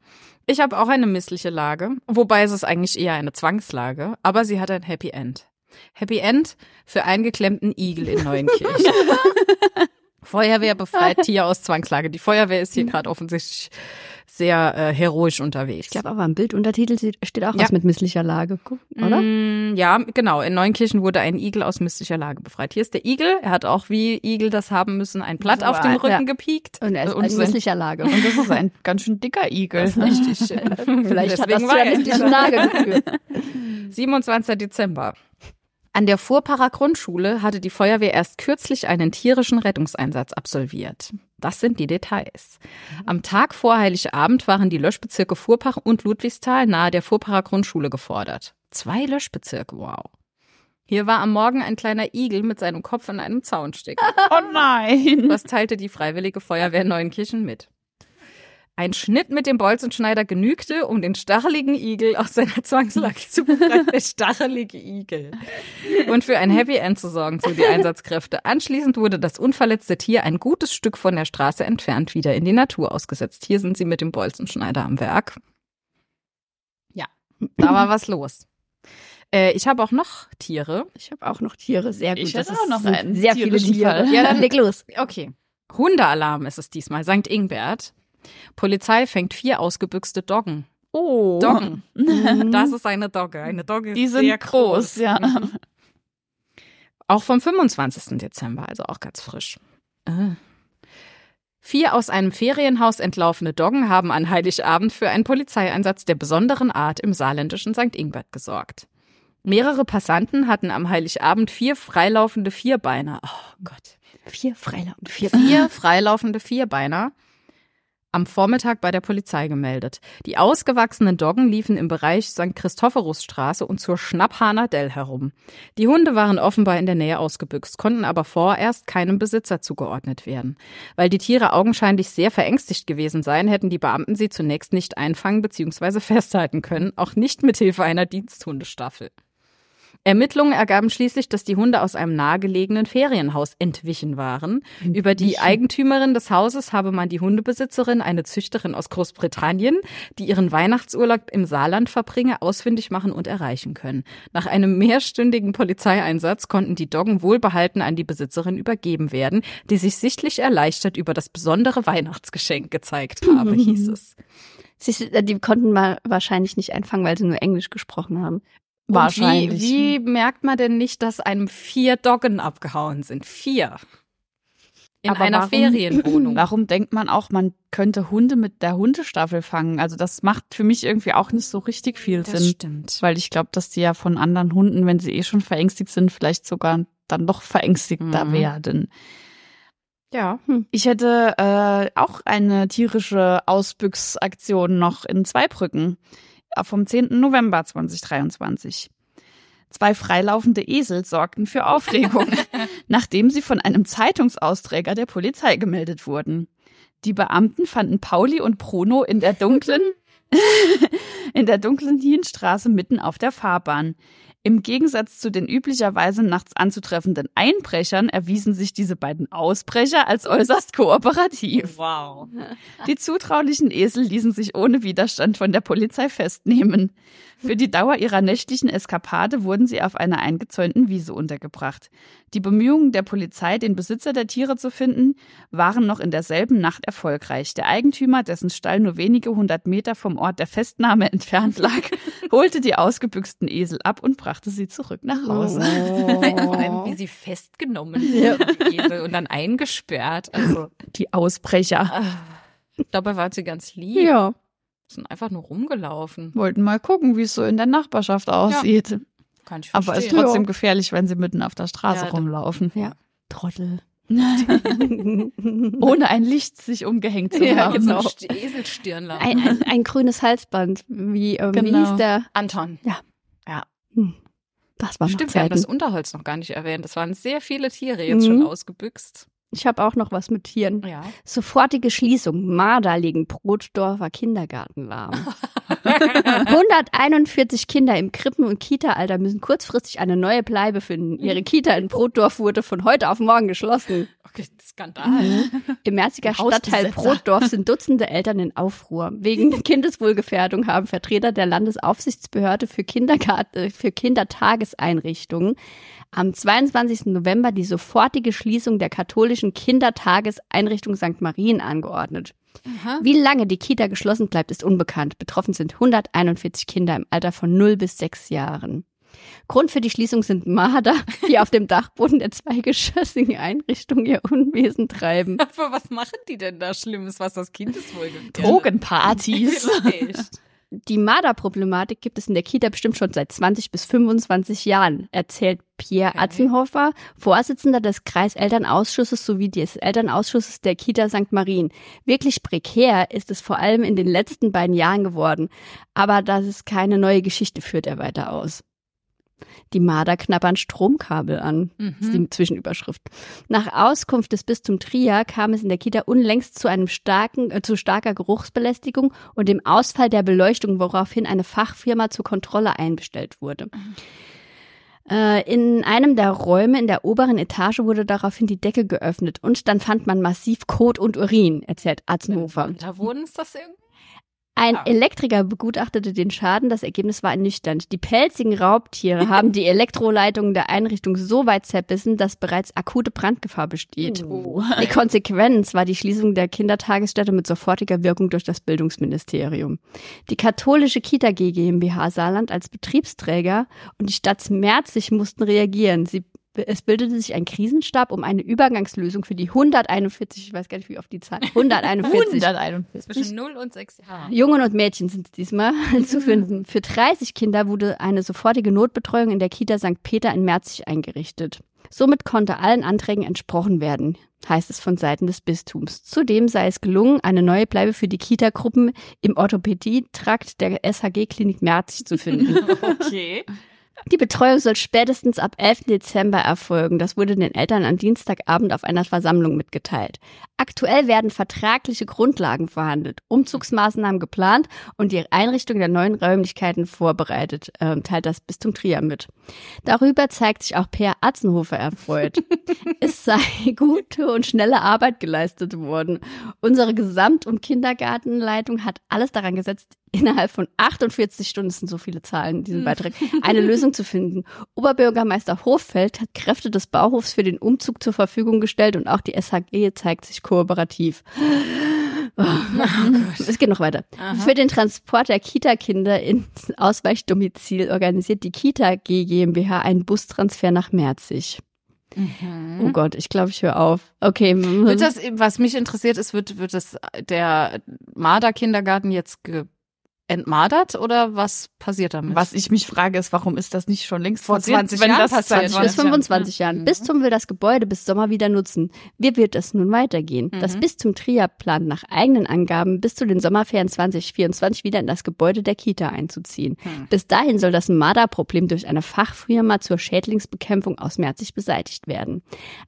Ich habe auch eine missliche Lage, wobei es ist eigentlich eher eine Zwangslage, aber sie hat ein Happy End. Happy End für eingeklemmten Igel in Neuenkirchen. Feuerwehr befreit Tier aus Zwangslage. Die Feuerwehr ist hier gerade offensichtlich sehr äh, heroisch unterwegs.
Ich glaube aber im Bilduntertitel steht auch
Ja.
was mit misslicher Lage, oder?
Mm, ja, genau. In Neunkirchen wurde ein Igel aus misslicher Lage befreit. Hier ist der Igel. Er hat auch, wie Igel das haben müssen, ein Blatt auf dem Rücken
ja.
gepiekt.
Und er ist
Und
in misslicher Lage.
Und das ist ein ganz schön dicker Igel.
Das ist richtig.
Vielleicht hat das
Deswegen
zu
war
der
er-
misslichen Lage geführt.
27. Dezember. An der Vorparer Grundschule hatte die Feuerwehr erst kürzlich einen tierischen Rettungseinsatz absolviert. Das sind die Details. Am Tag vor Heiligabend waren die Löschbezirke Vorpach und Ludwigsthal nahe der Vorparer Grundschule gefordert. Zwei Löschbezirke, wow. Hier war am Morgen ein kleiner Igel mit seinem Kopf in einem Zaun stecken.
Oh nein.
Das teilte die Freiwillige Feuerwehr Neunkirchen mit. Ein Schnitt mit dem Bolzenschneider genügte, um den stacheligen Igel aus seiner Zwangslage zu befreien. Der stachelige Igel. Und für ein Happy End zu sorgen, so die Einsatzkräfte. Anschließend wurde das unverletzte Tier ein gutes Stück von der Straße entfernt wieder in die Natur ausgesetzt. Hier sind sie mit dem Bolzenschneider am Werk. Ja, da war was los. Äh, ich habe auch noch Tiere.
Ich habe auch noch Tiere, sehr gut.
Ich
Das
hätte auch
ist-
noch einen
Sehr viele Tiere.
Fall.
Ja, dann leg los.
Okay. Hundealarm ist es diesmal. St. Ingbert. Polizei fängt vier ausgebüxte Doggen.
Oh.
Doggen.
Mhm.
Das ist eine Dogge. Eine Dogge ist
Die sind
sehr
groß, ja.
Mhm. Auch vom 25. Dezember, also auch ganz frisch. Äh. Vier aus einem Ferienhaus entlaufene Doggen haben an Heiligabend für einen Polizeieinsatz der besonderen Art im saarländischen St. Ingbert gesorgt. Mehrere Passanten hatten am Heiligabend vier freilaufende Vierbeiner. Oh Gott.
Vier Freiler und vier.
Vier freilaufende Vierbeiner am Vormittag bei der Polizei gemeldet. Die ausgewachsenen Doggen liefen im Bereich St. Christophorusstraße und zur Schnapphahner Dell herum. Die Hunde waren offenbar in der Nähe ausgebüxt, konnten aber vorerst keinem Besitzer zugeordnet werden. Weil die Tiere augenscheinlich sehr verängstigt gewesen seien, hätten die Beamten sie zunächst nicht einfangen bzw. festhalten können, auch nicht mit Hilfe einer Diensthundestaffel. Ermittlungen ergaben schließlich, dass die Hunde aus einem nahegelegenen Ferienhaus entwichen waren. Entwichen. Über die Eigentümerin des Hauses habe man die Hundebesitzerin, eine Züchterin aus Großbritannien, die ihren Weihnachtsurlaub im Saarland verbringe, ausfindig machen und erreichen können. Nach einem mehrstündigen Polizeieinsatz konnten die Doggen wohlbehalten an die Besitzerin übergeben werden, die sich sichtlich erleichtert über das besondere Weihnachtsgeschenk gezeigt habe, hieß es.
Sie, die konnten mal wahrscheinlich nicht einfangen, weil sie nur Englisch gesprochen haben.
Wahrscheinlich. Wie, wie merkt man denn nicht, dass einem vier Doggen abgehauen sind? Vier. In
Aber
einer
warum,
Ferienwohnung.
Warum denkt man auch, man könnte Hunde mit der Hundestaffel fangen? Also das macht für mich irgendwie auch nicht so richtig viel
Das
Sinn.
stimmt.
Weil ich glaube, dass die ja von anderen Hunden, wenn sie eh schon verängstigt sind, vielleicht sogar dann noch verängstigter
Mhm.
werden.
Ja.
Ich hätte äh, auch eine tierische Ausbüchsaktion noch in Zweibrücken vom 10. November 2023. Zwei freilaufende Esel sorgten für Aufregung, nachdem sie von einem Zeitungsausträger der Polizei gemeldet wurden. Die Beamten fanden Pauli und Bruno in der dunklen in der dunklen Hienstraße mitten auf der Fahrbahn. Im Gegensatz zu den üblicherweise nachts anzutreffenden Einbrechern erwiesen sich diese beiden Ausbrecher als äußerst kooperativ.
Wow.
Die zutraulichen Esel ließen sich ohne Widerstand von der Polizei festnehmen. Für die Dauer ihrer nächtlichen Eskapade wurden sie auf einer eingezäunten Wiese untergebracht. Die Bemühungen der Polizei, den Besitzer der Tiere zu finden, waren noch in derselben Nacht erfolgreich. Der Eigentümer, dessen Stall nur wenige hundert Meter vom Ort der Festnahme entfernt lag, holte die ausgebüxten Esel ab und brachte sie zurück nach Hause.
Vor allem, wie sie festgenommen die Esel, und dann eingesperrt. Also,
Die Ausbrecher
ah, dabei waren sie ganz lieb.
Ja.
Sind einfach nur rumgelaufen.
wollten mal gucken, wie es so in der Nachbarschaft aussieht.
Kann ich
Aber es ist
verstehen.
trotzdem gefährlich, wenn sie mitten auf der Straße
Ja,
rumlaufen.
Trottel.
Ohne ein Licht sich umgehängt zu
Ja,
haben.
genau.
St- Eselstirnlampe.
ein, ein, ein grünes Halsband. Wie, ähm, wie
Genau.
hieß der?
Anton.
Das war
Stimmt, wir haben das Unterholz noch gar nicht erwähnt. Das waren sehr viele Tiere jetzt
Mhm.
schon ausgebüxt.
Ich habe auch noch was mit Tieren.
Ja.
Sofortige Schließung. Marder legen Brotdorfer Kindergarten lahm. 141 Kinder im Krippen- und Kita-Alter müssen kurzfristig eine neue Bleibe finden. Ihre Kita in Brotdorf wurde von heute auf morgen geschlossen.
Skandal.
Im Merziger. Stadtteil Brotdorf sind Dutzende Eltern in Aufruhr. Wegen Kindeswohlgefährdung haben Vertreter der Landesaufsichtsbehörde für, Kindergarten, äh, für Kindertageseinrichtungen am 22. November die sofortige Schließung der katholischen Kindertageseinrichtung St. Marien angeordnet.
Aha.
Wie lange die Kita geschlossen bleibt, ist unbekannt. Betroffen sind 141 Kinder im Alter von 0 bis 6 Jahren. Grund für die Schließung sind Marder, die auf dem Dachboden der zweigeschossigen Einrichtung ihr Unwesen treiben.
Aber was machen die denn da Schlimmes, was das Kindeswohl
Drogenpartys.
Vielleicht.
Die Marder-Problematik gibt es in der Kita bestimmt schon seit 20 bis 25 Jahren, erzählt Pierre
Okay.
Atzenhofer, Vorsitzender des Kreiselternausschusses sowie des Elternausschusses der Kita St. Marien. Wirklich prekär ist es vor allem in den letzten beiden Jahren geworden. Aber das ist keine neue Geschichte, führt er weiter aus. Die Marder knabbern Stromkabel an. Das ist
Mhm.
die Zwischenüberschrift. Nach Auskunft des Bistum Trier kam es in der Kita unlängst zu einem starken, äh, zu starker Geruchsbelästigung und dem Ausfall der Beleuchtung, woraufhin eine Fachfirma zur Kontrolle einbestellt wurde. Äh, in einem der Räume in der oberen Etage wurde daraufhin die Decke geöffnet und dann fand man massiv Kot und Urin, erzählt Atzenhofer.
Da wurden es das irgendwie?
Ein
Ja.
Elektriker begutachtete den Schaden, das Ergebnis war ernüchternd. Die pelzigen Raubtiere haben die Elektroleitungen der Einrichtung so weit zerbissen, dass bereits akute Brandgefahr besteht.
Oh.
Die Konsequenz war die Schließung der Kindertagesstätte mit sofortiger Wirkung durch das Bildungsministerium. Die katholische Kita GmbH Saarland als Betriebsträger und die Stadt Merzig mussten reagieren. Sie, es bildete sich ein Krisenstab, um eine Übergangslösung für die 141, ich weiß gar nicht, wie oft die Zahl, 141
141.
Zwischen 0 und 6 Jahren.
Jungen und Mädchen sind es diesmal zu finden. Für 30 Kinder wurde eine sofortige Notbetreuung in der Kita St. Peter in Merzig eingerichtet. Somit konnte allen Anträgen entsprochen werden, heißt es von Seiten des Bistums. Zudem sei es gelungen, eine neue Bleibe für die Kita-Gruppen im Orthopädietrakt der SHG-Klinik Merzig zu finden.
Okay.
Die Betreuung soll spätestens ab 11. Dezember erfolgen. Das wurde den Eltern am Dienstagabend auf einer Versammlung mitgeteilt. Aktuell werden vertragliche Grundlagen verhandelt, Umzugsmaßnahmen geplant und die Einrichtung der neuen Räumlichkeiten vorbereitet, äh, teilt das Bistum Trier mit. Darüber zeigt sich auch Per Atzenhofer erfreut. es sei gute und schnelle Arbeit geleistet worden. Unsere Gesamt- und Kindergartenleitung hat alles daran gesetzt, innerhalb von 48 Stunden, das sind so viele Zahlen in diesem Beitrag, eine Lösung zu finden. Oberbürgermeister Hoffeld hat Kräfte des Bauhofs für den Umzug zur Verfügung gestellt und auch die SHG zeigt sich kooperativ. Oh, es geht noch weiter.
Aha.
Für den Transport der Kita-Kinder ins Ausweichdomizil organisiert die Kita G GmbH einen Bustransfer nach Merzig. Oh Gott, ich glaube, ich höre auf. Okay.
Wird das, was mich interessiert ist, wird, wird das der Marder-Kindergarten jetzt ge entmadert oder was passiert damit?
Was ich mich frage, ist, warum ist das nicht schon längst
Vor
passiert,
20
wenn
Jahren
das
passiert,
20 bis
20
25 Jahren.
Mhm.
Bistum will das Gebäude bis Sommer wieder nutzen. Wie wird es nun weitergehen? Das
Mhm.
Bistum Trier plant nach eigenen Angaben bis zu den Sommerferien 2024 wieder in das Gebäude der Kita einzuziehen.
Hm.
Bis dahin soll das Marder-Problem durch eine Fachfirma zur Schädlingsbekämpfung aus Merzig beseitigt werden.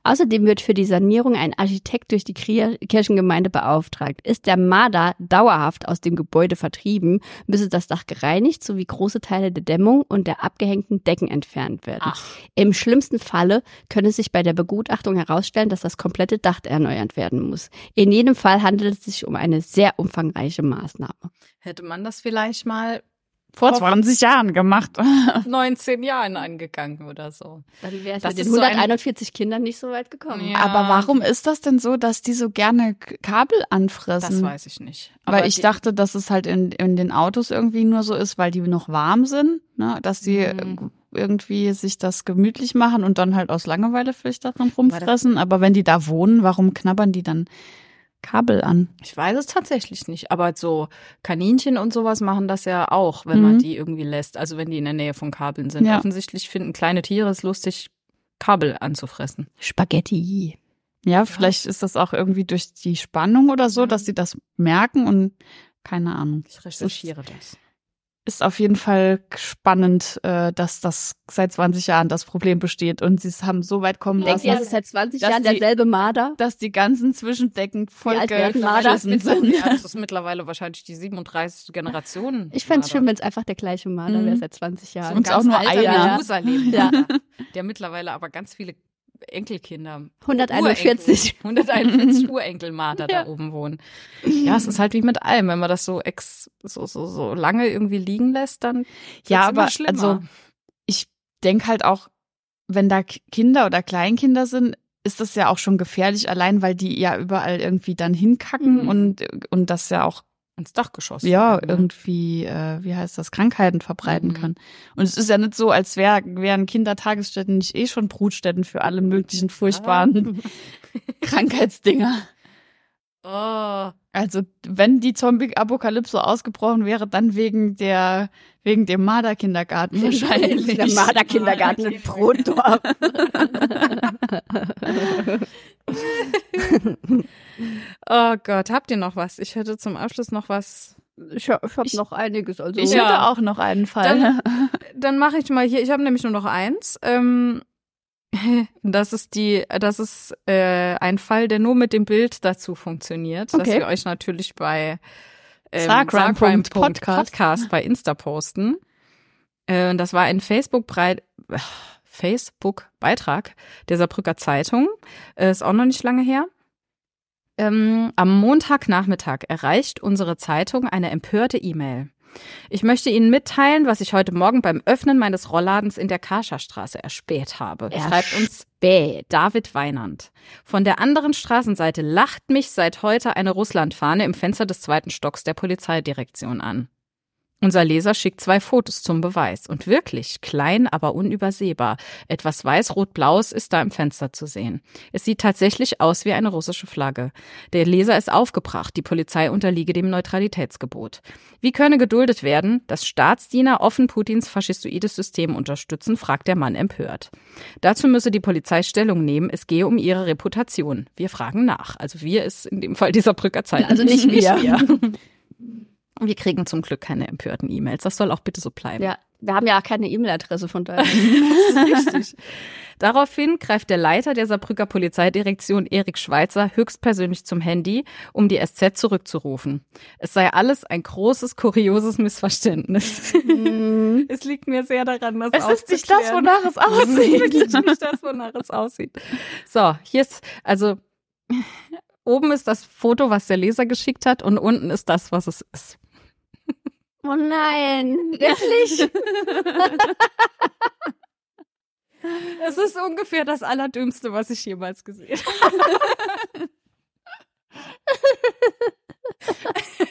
Außerdem wird für die Sanierung ein Architekt durch die Kirchengemeinde beauftragt. Ist der Marder dauerhaft aus dem Gebäude vertrieben, müsse das Dach gereinigt sowie große Teile der Dämmung und der abgehängten Decken entfernt werden.
Ach.
Im schlimmsten Falle könne sich bei der Begutachtung herausstellen, dass das komplette Dach erneuert werden muss. In jedem Fall handelt es sich um eine sehr umfangreiche Maßnahme.
Hätte man das vielleicht mal
vor 20 Jahren gemacht.
19 Jahren angegangen oder so.
Dann wäre es
Das
mit den
ist so ein-
141 Kindern nicht so weit gekommen.
Ja.
Aber warum ist das denn so, dass die so gerne Kabel anfressen?
Das weiß ich nicht.
Weil
Aber
ich
die-
dachte, dass es halt in, in den Autos irgendwie nur so ist, weil die noch warm sind, ne? dass die
Mhm.
irgendwie sich das gemütlich machen und dann halt aus Langeweile vielleicht daran rumfressen. Aber wenn die da wohnen, warum knabbern die dann Kabel an?
Ich weiß es tatsächlich nicht, aber so Kaninchen und sowas machen das ja auch, wenn man
Mhm.
die irgendwie lässt, also wenn die in der Nähe von Kabeln sind.
Ja.
Offensichtlich finden kleine Tiere es lustig, Kabel anzufressen.
Spaghetti.
Ja, vielleicht ist das auch irgendwie durch die Spannung oder so, dass sie das merken und keine Ahnung.
Ich recherchiere das.
Ist auf jeden Fall spannend, äh, dass das seit 20 Jahren das Problem besteht und sie es haben so weit kommen
Denkt
lassen,
ihr, es ist seit 20
dass
Jahren
die-
derselbe Marder?
dass die ganzen Zwischendecken voll geschissen sind.
Ja, das ist mittlerweile wahrscheinlich die 37. Generation.
Ich fände es schön, wenn es einfach der gleiche Marder
Mhm.
wäre seit 20
so
Jahren.
Und auch nur einer.
Ja.
der mittlerweile aber ganz viele Enkelkinder
141.
Urenkel, 141 Urenkelmarder
Ja.
da oben wohnen. Ja, es ist halt wie mit allem, wenn man das so ex so so so lange irgendwie liegen lässt, dann
Ja, aber also ich denke halt auch, wenn da Kinder oder Kleinkinder sind, ist das ja auch schon gefährlich, allein weil die ja überall irgendwie dann hinkacken
Mhm.
und und das ja auch
ins Dachgeschoss.
ja
ne?
irgendwie äh, wie heißt das Krankheiten verbreiten
Mhm.
kann. Und es ist ja nicht so, als wär, wären Kindertagesstätten nicht eh schon Brutstätten für alle möglichen furchtbaren Krankheitsdinger.
Oh,
Also wenn die Zombie-Apokalypse ausgebrochen wäre, dann wegen der wegen dem Marder-Kindergarten wahrscheinlich.
Der Marder-Kindergarten in Brotdorf.
oh Gott, habt ihr noch was? Ich hätte zum Abschluss noch was.
Ich, hab- ich habe noch einiges. Also
Ich
Ja.
hätte auch noch einen Fall.
Dann mache ich mal hier. Ich habe nämlich nur noch eins. Ähm, das ist die, das ist äh, ein Fall, der nur mit dem Bild dazu funktioniert, dass
Okay.
wir euch natürlich bei ähm,
Saarcrime.
Saarcrime.
Podcast.
Podcast bei Insta posten. Äh, und das war ein Facebook-Breit. Facebook-Beitrag der Saarbrücker Zeitung. Äh, ist auch noch nicht lange her. Ähm, am Montagnachmittag erreicht unsere Zeitung eine empörte E-Mail. Ich möchte Ihnen mitteilen, was ich heute Morgen beim Öffnen meines Rollladens in der Karscherstraße erspäht habe. Schreibt uns
Bäh.
David Weinand. Von der anderen Straßenseite lacht mich seit heute eine Russlandfahne im Fenster des zweiten Stocks der Polizeidirektion an. Unser Leser schickt zwei Fotos zum Beweis. Und wirklich, klein, aber unübersehbar. Etwas weiß-rot-blaues ist da im Fenster zu sehen. Es sieht tatsächlich aus wie eine russische Flagge. Der Leser ist aufgebracht, die Polizei unterliege dem Neutralitätsgebot. Wie könne geduldet werden, dass Staatsdiener offen Putins faschistoides System unterstützen, fragt der Mann empört. Dazu müsse die Polizei Stellung nehmen, es gehe um ihre Reputation. Wir fragen nach. Also wir ist in dem Fall dieser Brücker Zeit.
Also nicht wir.
Wir kriegen zum Glück keine empörten E-Mails. Das soll auch bitte so bleiben.
Ja, wir haben ja auch keine E-Mail-Adresse von daher.
Richtig. Daraufhin greift der Leiter der Saarbrücker Polizeidirektion Erik Schweitzer höchstpersönlich zum Handy, um die SZ zurückzurufen. Es sei alles ein großes, kurioses Missverständnis.
Mhm.
es liegt mir sehr daran, das
Es ist nicht das, wonach es aussieht.
Wirklich nicht das, wonach es aussieht. So, hier ist, also, oben ist das Foto, was der Leser geschickt hat und unten ist das, was es ist.
Oh nein, wirklich?
Es ist ungefähr das Allerdümmste, was ich jemals gesehen habe.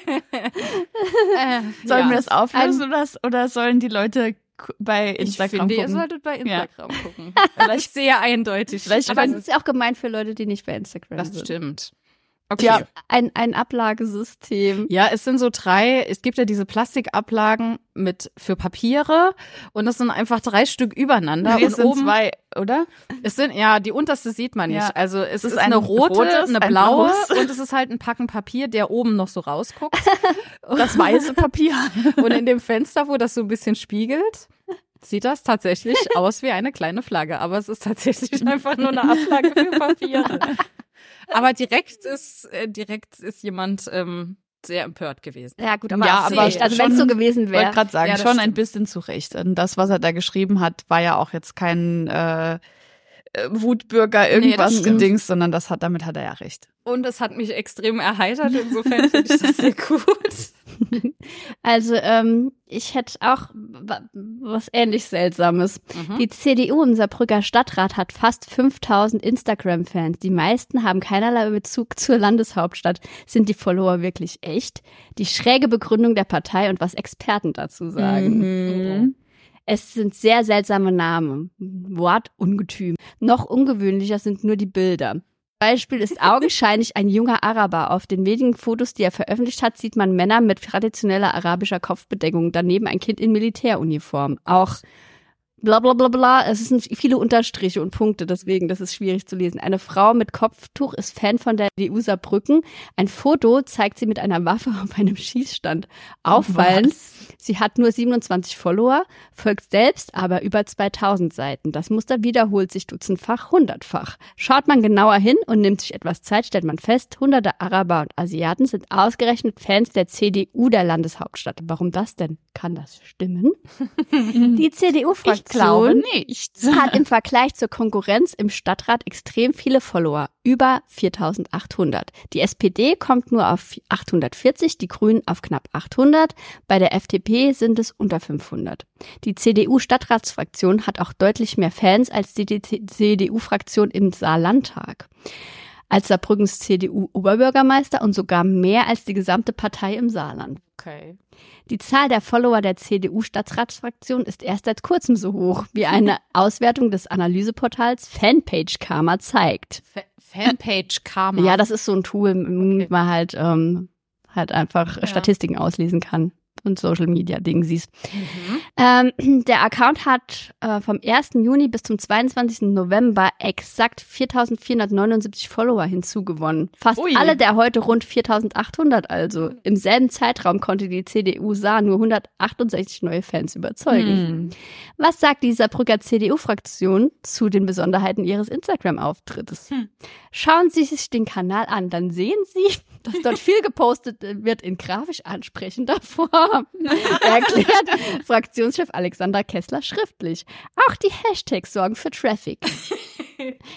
Äh,
Sollen
ja.
wir das auflösen oder, oder sollen die Leute bei
Ich
Instagram
finde, ihr
gucken?
solltet bei Instagram gucken. Vielleicht sehr eindeutig.
Vielleicht
Aber es ist ja auch gemeint für Leute, die nicht bei Instagram
das
sind.
stimmt. Okay.
Ja.
Ja.
Ein, ein Ablagesystem.
es sind so drei, es gibt ja diese Plastikablagen mit für Papiere und das sind einfach drei Stück übereinander
Nee,
und
es sind
oben
zwei, oder?
es sind ja die unterste sieht man nicht.
Ja.
Also es ist,
ist
eine
ein
rote,
rotes,
eine
ein
blaue
blaues.
und es ist halt ein Packen Papier, der oben noch so rausguckt.
Das weiße Papier.
Und in dem Fenster, wo das so ein bisschen spiegelt, sieht das tatsächlich aus wie eine kleine Flagge. Aber es ist tatsächlich einfach nur eine Ablage für Papiere. Aber direkt ist, äh, direkt ist jemand ähm, sehr empört gewesen.
Ja, gut, aber,
Ja, aber
echt. Also wenn es so gewesen
Ich wollte
wäre.
gerade sagen,
Ja,
schon ein
stimmt.
bisschen zu Recht. Und das, was er da geschrieben hat, war ja auch jetzt kein äh, äh, Wutbürger irgendwas
stimmt.
gedings, sondern das hat, damit hat er ja recht.
Und es hat mich extrem erheitert. Insofern finde ich das sehr gut.
Also ähm, ich hätte auch wa- was ähnlich Seltsames.
Mhm.
Die CDU im Saarbrücker Stadtrat hat fast 5000 Instagram-Fans. Die meisten haben keinerlei Bezug zur Landeshauptstadt. Sind die Follower wirklich echt? Die schräge Begründung der Partei und was Experten dazu sagen.
Mhm.
Es sind sehr seltsame Namen. Wortungetüm. Noch ungewöhnlicher sind nur die Bilder. Beispiel ist augenscheinlich ein junger Araber. Auf den wenigen Fotos, die er veröffentlicht hat, sieht man Männer mit traditioneller arabischer Kopfbedeckung. Daneben ein Kind in Militäruniform. Auch bla bla bla bla. Es sind viele Unterstriche und Punkte, deswegen, das ist schwierig zu lesen. Eine Frau mit Kopftuch ist Fan von der DU Saarbrücken. Ein Foto zeigt sie mit einer Waffe auf einem Schießstand. Auffallend, sie hat nur 27 Follower, folgt selbst aber über 2000 Seiten. Das Muster wiederholt sich dutzendfach, hundertfach. Schaut man genauer hin und nimmt sich etwas Zeit, stellt man fest, hunderte Araber und Asiaten sind ausgerechnet Fans der CDU der Landeshauptstadt. Warum das denn? Kann das stimmen? Die CDU-Fraktion
glaube nicht.
hat im Vergleich zur Konkurrenz im Stadtrat extrem viele Follower, über 4800. Die SPD kommt nur auf 840, die Grünen auf knapp 800, bei der FDP sind es unter 500. Die CDU-Stadtratsfraktion hat auch deutlich mehr Fans als die CDU-Fraktion im Saarlandtag. Als Saarbrückens CDU-Oberbürgermeister und sogar mehr als die gesamte Partei im Saarland.
Okay.
Die Zahl der Follower der CDU-Stadtratsfraktion ist erst seit kurzem so hoch, wie eine Auswertung des Analyseportals Fanpage Karma zeigt.
Fa Fanpage Karma.
Ja, das ist so ein Tool, mit dem man halt, ähm, halt einfach
Ja.
Statistiken auslesen kann und Social Media Ding siehst.
Mhm.
Ähm, der Account hat äh, vom 1. Juni bis zum 22. November exakt 4479 Follower hinzugewonnen. Fast
Ui.
alle der heute rund 4800 also. Im selben Zeitraum konnte die CDU Saar nur 168 neue Fans überzeugen.
Hm.
Was sagt die Saarbrücker CDU-Fraktion zu den Besonderheiten ihres Instagram-Auftrittes?
Hm.
Schauen Sie sich den Kanal an, dann sehen Sie, dass dort viel gepostet wird in grafisch ansprechender Form. Erklärt Fraktionschef Alexander Kessler schriftlich. Auch die Hashtags sorgen für Traffic.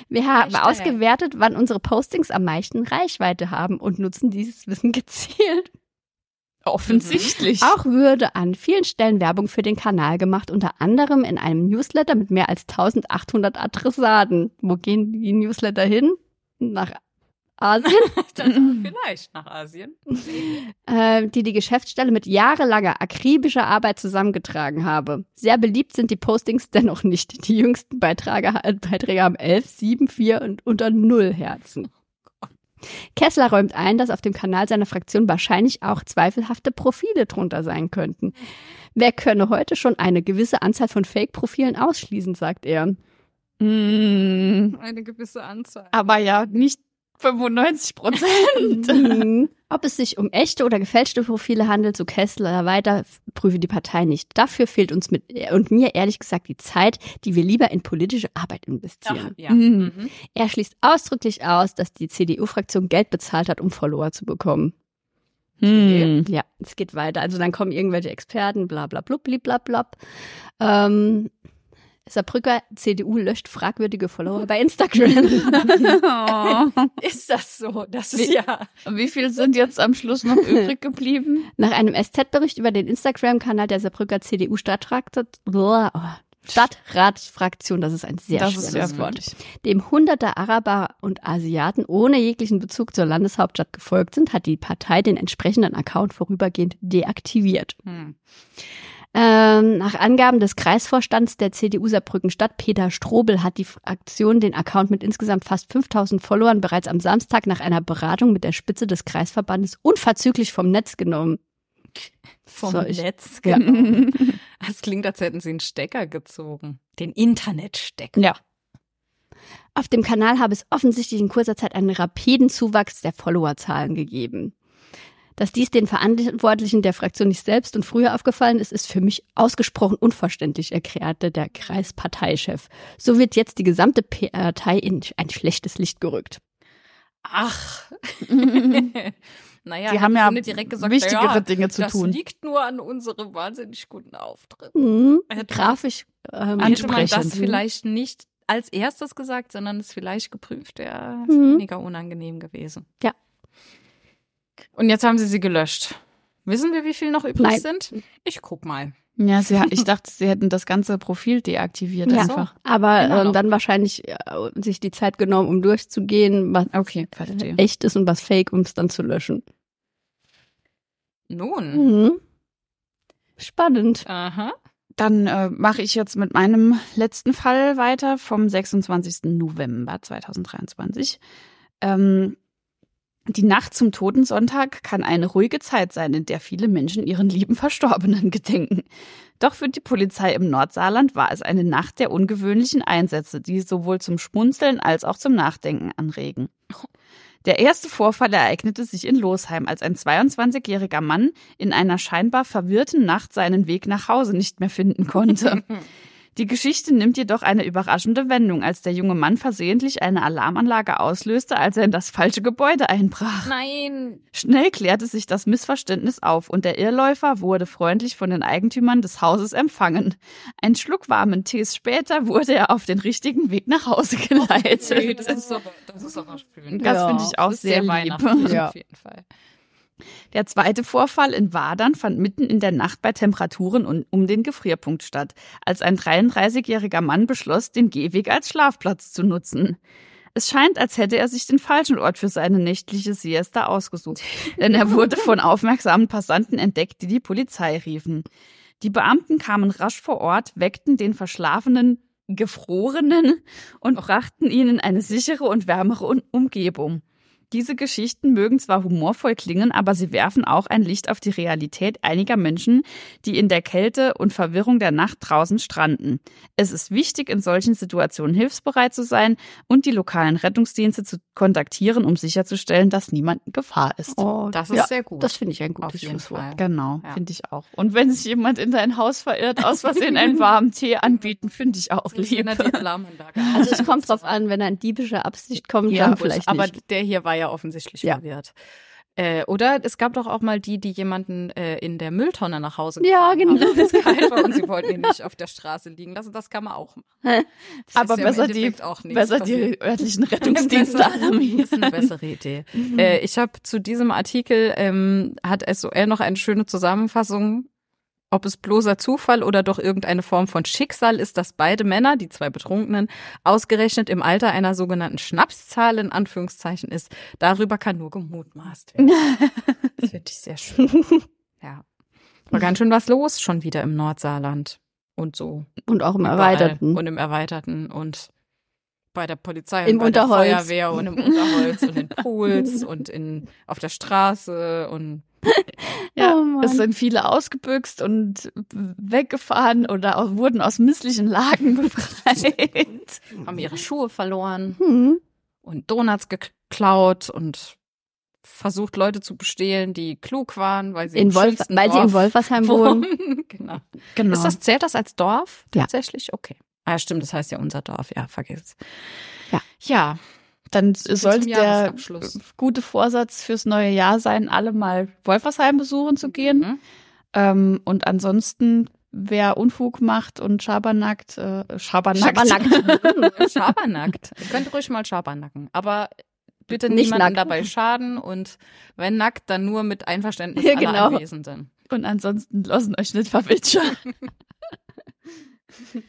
Wir haben
Hashtag.
ausgewertet, wann unsere Postings am meisten Reichweite haben und nutzen dieses Wissen gezielt.
Offensichtlich.
Auch würde an vielen Stellen Werbung für den Kanal gemacht, unter anderem in einem Newsletter mit mehr als 1800 Adressaten. Wo gehen die Newsletter hin? Nach Asien,
Vielleicht nach Asien.
äh, die die Geschäftsstelle mit jahrelanger akribischer Arbeit zusammengetragen habe. Sehr beliebt sind die Postings dennoch nicht. Die jüngsten Beiträge, Beiträge haben 11, 7, 4 und unter 0 Herzen. Kessler räumt ein, dass auf dem Kanal seiner Fraktion wahrscheinlich auch zweifelhafte Profile drunter sein könnten. Wer könne heute schon eine gewisse Anzahl von Fake-Profilen ausschließen, sagt er.
Mm,
Eine gewisse Anzahl.
aber ja, nicht 95 Prozent.
Mhm. Ob es sich um echte oder gefälschte Profile handelt, so Kessler weiter, prüfe die Partei nicht. Dafür fehlt uns mit und mir ehrlich gesagt die Zeit, die wir lieber in politische Arbeit investieren.
ja.
Mhm.
Mhm.
Er schließt ausdrücklich aus, dass die CDU-Fraktion Geld bezahlt hat, um Follower zu bekommen.
Hm.
Ja, es geht weiter. Also dann kommen irgendwelche Experten, bla bla blub, blib, blab, blab. Ähm, Saarbrücker CDU löscht fragwürdige Follower bei Instagram.
Oh.
Ist das so? Das ist ja.
Wie viel sind jetzt am Schluss noch übrig geblieben?
Nach einem SZ-Bericht über den Instagram-Kanal der Saarbrücker CDU-Stadtrat, Stadtratsfraktion, das ist ein sehr
das
schweres Wort, dem hunderte Araber und Asiaten ohne jeglichen Bezug zur Landeshauptstadt gefolgt sind, hat die Partei den entsprechenden Account vorübergehend deaktiviert.
Hm.
Ähm, nach Angaben des Kreisvorstands der CDU Saarbrücken-Stadt, Peter Strobel, hat die Fraktion den Account mit insgesamt fast 5000 Followern bereits am Samstag nach einer Beratung mit der Spitze des Kreisverbandes unverzüglich vom Netz genommen.
Vom
So, ich-
Netz,
Ja.
genau. Das klingt, als hätten sie einen Stecker gezogen. Den Internetstecker.
Ja.
Auf dem Kanal habe es offensichtlich in kurzer Zeit einen rapiden Zuwachs der Followerzahlen gegeben. Dass dies den Verantwortlichen der Fraktion nicht selbst und früher aufgefallen ist, ist für mich ausgesprochen unverständlich, erklärte der Kreisparteichef. So wird jetzt die gesamte Partei in ein schlechtes Licht gerückt.
Ach. naja,
Die haben ja
direkt gesagt,
wichtigere
ja,
Dinge zu
das
tun.
liegt nur an unserem wahnsinnig guten Auftritt.
Mhm.
Hätte-
Grafisch ähm,
Hätte man das vielleicht nicht als erstes gesagt, sondern es vielleicht geprüft, wäre
Mhm.
weniger unangenehm gewesen.
Ja.
Und jetzt haben sie sie gelöscht. Wissen wir, wie viel noch übrig
Nein.
sind? Ich guck mal.
Ja, sie, ich dachte, sie hätten das ganze Profil deaktiviert
Ja.
einfach.
aber
Immer
ähm, dann wahrscheinlich äh, sich die Zeit genommen, um durchzugehen, was
Okay, verstehe.
echt ist und was fake, um es dann zu löschen.
Nun.
Mhm. Spannend.
Aha.
Dann äh, mache ich jetzt mit meinem letzten Fall weiter vom 26. November 2023. Ähm, die Nacht zum Totensonntag kann eine ruhige Zeit sein, in der viele Menschen ihren lieben Verstorbenen gedenken. Doch für die Polizei im Nordsaarland war es eine Nacht der ungewöhnlichen Einsätze, die sowohl zum Schmunzeln als auch zum Nachdenken anregen. Der erste Vorfall ereignete sich in Losheim, als ein 22-jähriger Mann in einer scheinbar verwirrten Nacht seinen Weg nach Hause nicht mehr finden konnte. Die Geschichte nimmt jedoch eine überraschende Wendung, als der junge Mann versehentlich eine Alarmanlage auslöste, als er in das falsche Gebäude einbrach.
Nein.
Schnell klärte sich das Missverständnis auf und der Irrläufer wurde freundlich von den Eigentümern des Hauses empfangen. Ein Schluck warmen Tees später wurde er auf den richtigen Weg nach Hause geleitet.
Nee, das ist aber, das ist aber schön.
Das
Ja,
finde ich auch sehr, lieb.
Ja.
auf jeden Fall.
Der zweite Vorfall in Wadern fand mitten in der Nacht bei Temperaturen um den Gefrierpunkt statt, als ein 33-jähriger Mann beschloss, den Gehweg als Schlafplatz zu nutzen. Es scheint, als hätte er sich den falschen Ort für seine nächtliche Siesta ausgesucht, denn er wurde von aufmerksamen Passanten entdeckt, die die Polizei riefen. Die Beamten kamen rasch vor Ort, weckten den verschlafenen Gefrorenen und brachten ihn in eine sichere und wärmere Un- Umgebung. Diese Geschichten mögen zwar humorvoll klingen, aber sie werfen auch ein Licht auf die Realität einiger Menschen, die in der Kälte und Verwirrung der Nacht draußen stranden. Es ist wichtig, in solchen Situationen hilfsbereit zu sein und die lokalen Rettungsdienste zu kontaktieren, um sicherzustellen, dass niemand in Gefahr ist.
Oh,
Das ist
ja,
sehr gut.
Das finde ich ein gutes Schlusswort.
Fall.
Genau,
Ja.
finde ich auch. Und wenn sich jemand in dein Haus verirrt, aus Versehen einen warmen Tee anbieten, finde ich auch lieb.
Also es kommt drauf an, wenn er in diebischer Absicht kommt,
Ja,
dann vielleicht
aber
nicht.
der hier war ja offensichtlich
Ja.
verwirrt. Äh, oder es gab doch auch mal die, die jemanden äh, in der Mülltonne nach Hause
Ja, genau.
haben, kalt war und sie wollten ihn nicht auf der Straße liegen lassen. Das kann man auch machen. Das
Aber
ist ja
besser die, besser
passiert.
die örtlichen Rettungsdienste
Das ist
alarmieren.
eine bessere Idee. äh, ich habe zu diesem Artikel, ähm, hat SOL noch eine schöne Zusammenfassung ob es bloßer Zufall oder doch irgendeine Form von Schicksal ist, dass beide Männer, die zwei Betrunkenen, ausgerechnet im Alter einer sogenannten Schnapszahl in Anführungszeichen ist, darüber kann nur gemutmaßt werden. das finde ich sehr schön. Ja. War ganz schön was los schon wieder im Nordsaarland und so.
Und auch im
Überall.
Erweiterten.
Und im Erweiterten und bei der Polizei
Im
und bei der
Unterholz.
Feuerwehr und im Unterholz und in Pools und in auf der Straße und
Ja,
Oh
es sind viele ausgebüxt und weggefahren oder au- wurden aus misslichen Lagen befreit.
haben ihre Schuhe verloren
Hm.
und Donuts geklaut und versucht Leute zu bestehlen, die klug waren, weil sie
In
im
Wolf, weil sie in Wolfersheim wohnen.
genau.
genau.
Ist das zählt das als Dorf
Ja.
tatsächlich? Okay. Ah, stimmt, das heißt ja unser Dorf. Ja, vergiss es.
Ja.
Ja,
Dann
viel
sollte der gute Vorsatz fürs neue Jahr sein, alle mal Wolfersheim besuchen zu gehen.
Mhm.
Ähm, und ansonsten, wer Unfug macht und Schabernackt, äh, Schabernackt.
Schabernackt.
Schabernackt. Ihr könnt ruhig mal Schabernacken. Aber bitte
Nicht
niemandem
nackt.
dabei schaden und wenn nackt, dann nur mit Einverständnis
Ja,
aller
genau.
Anwesenden.
Und ansonsten lassen euch nicht verwitschern.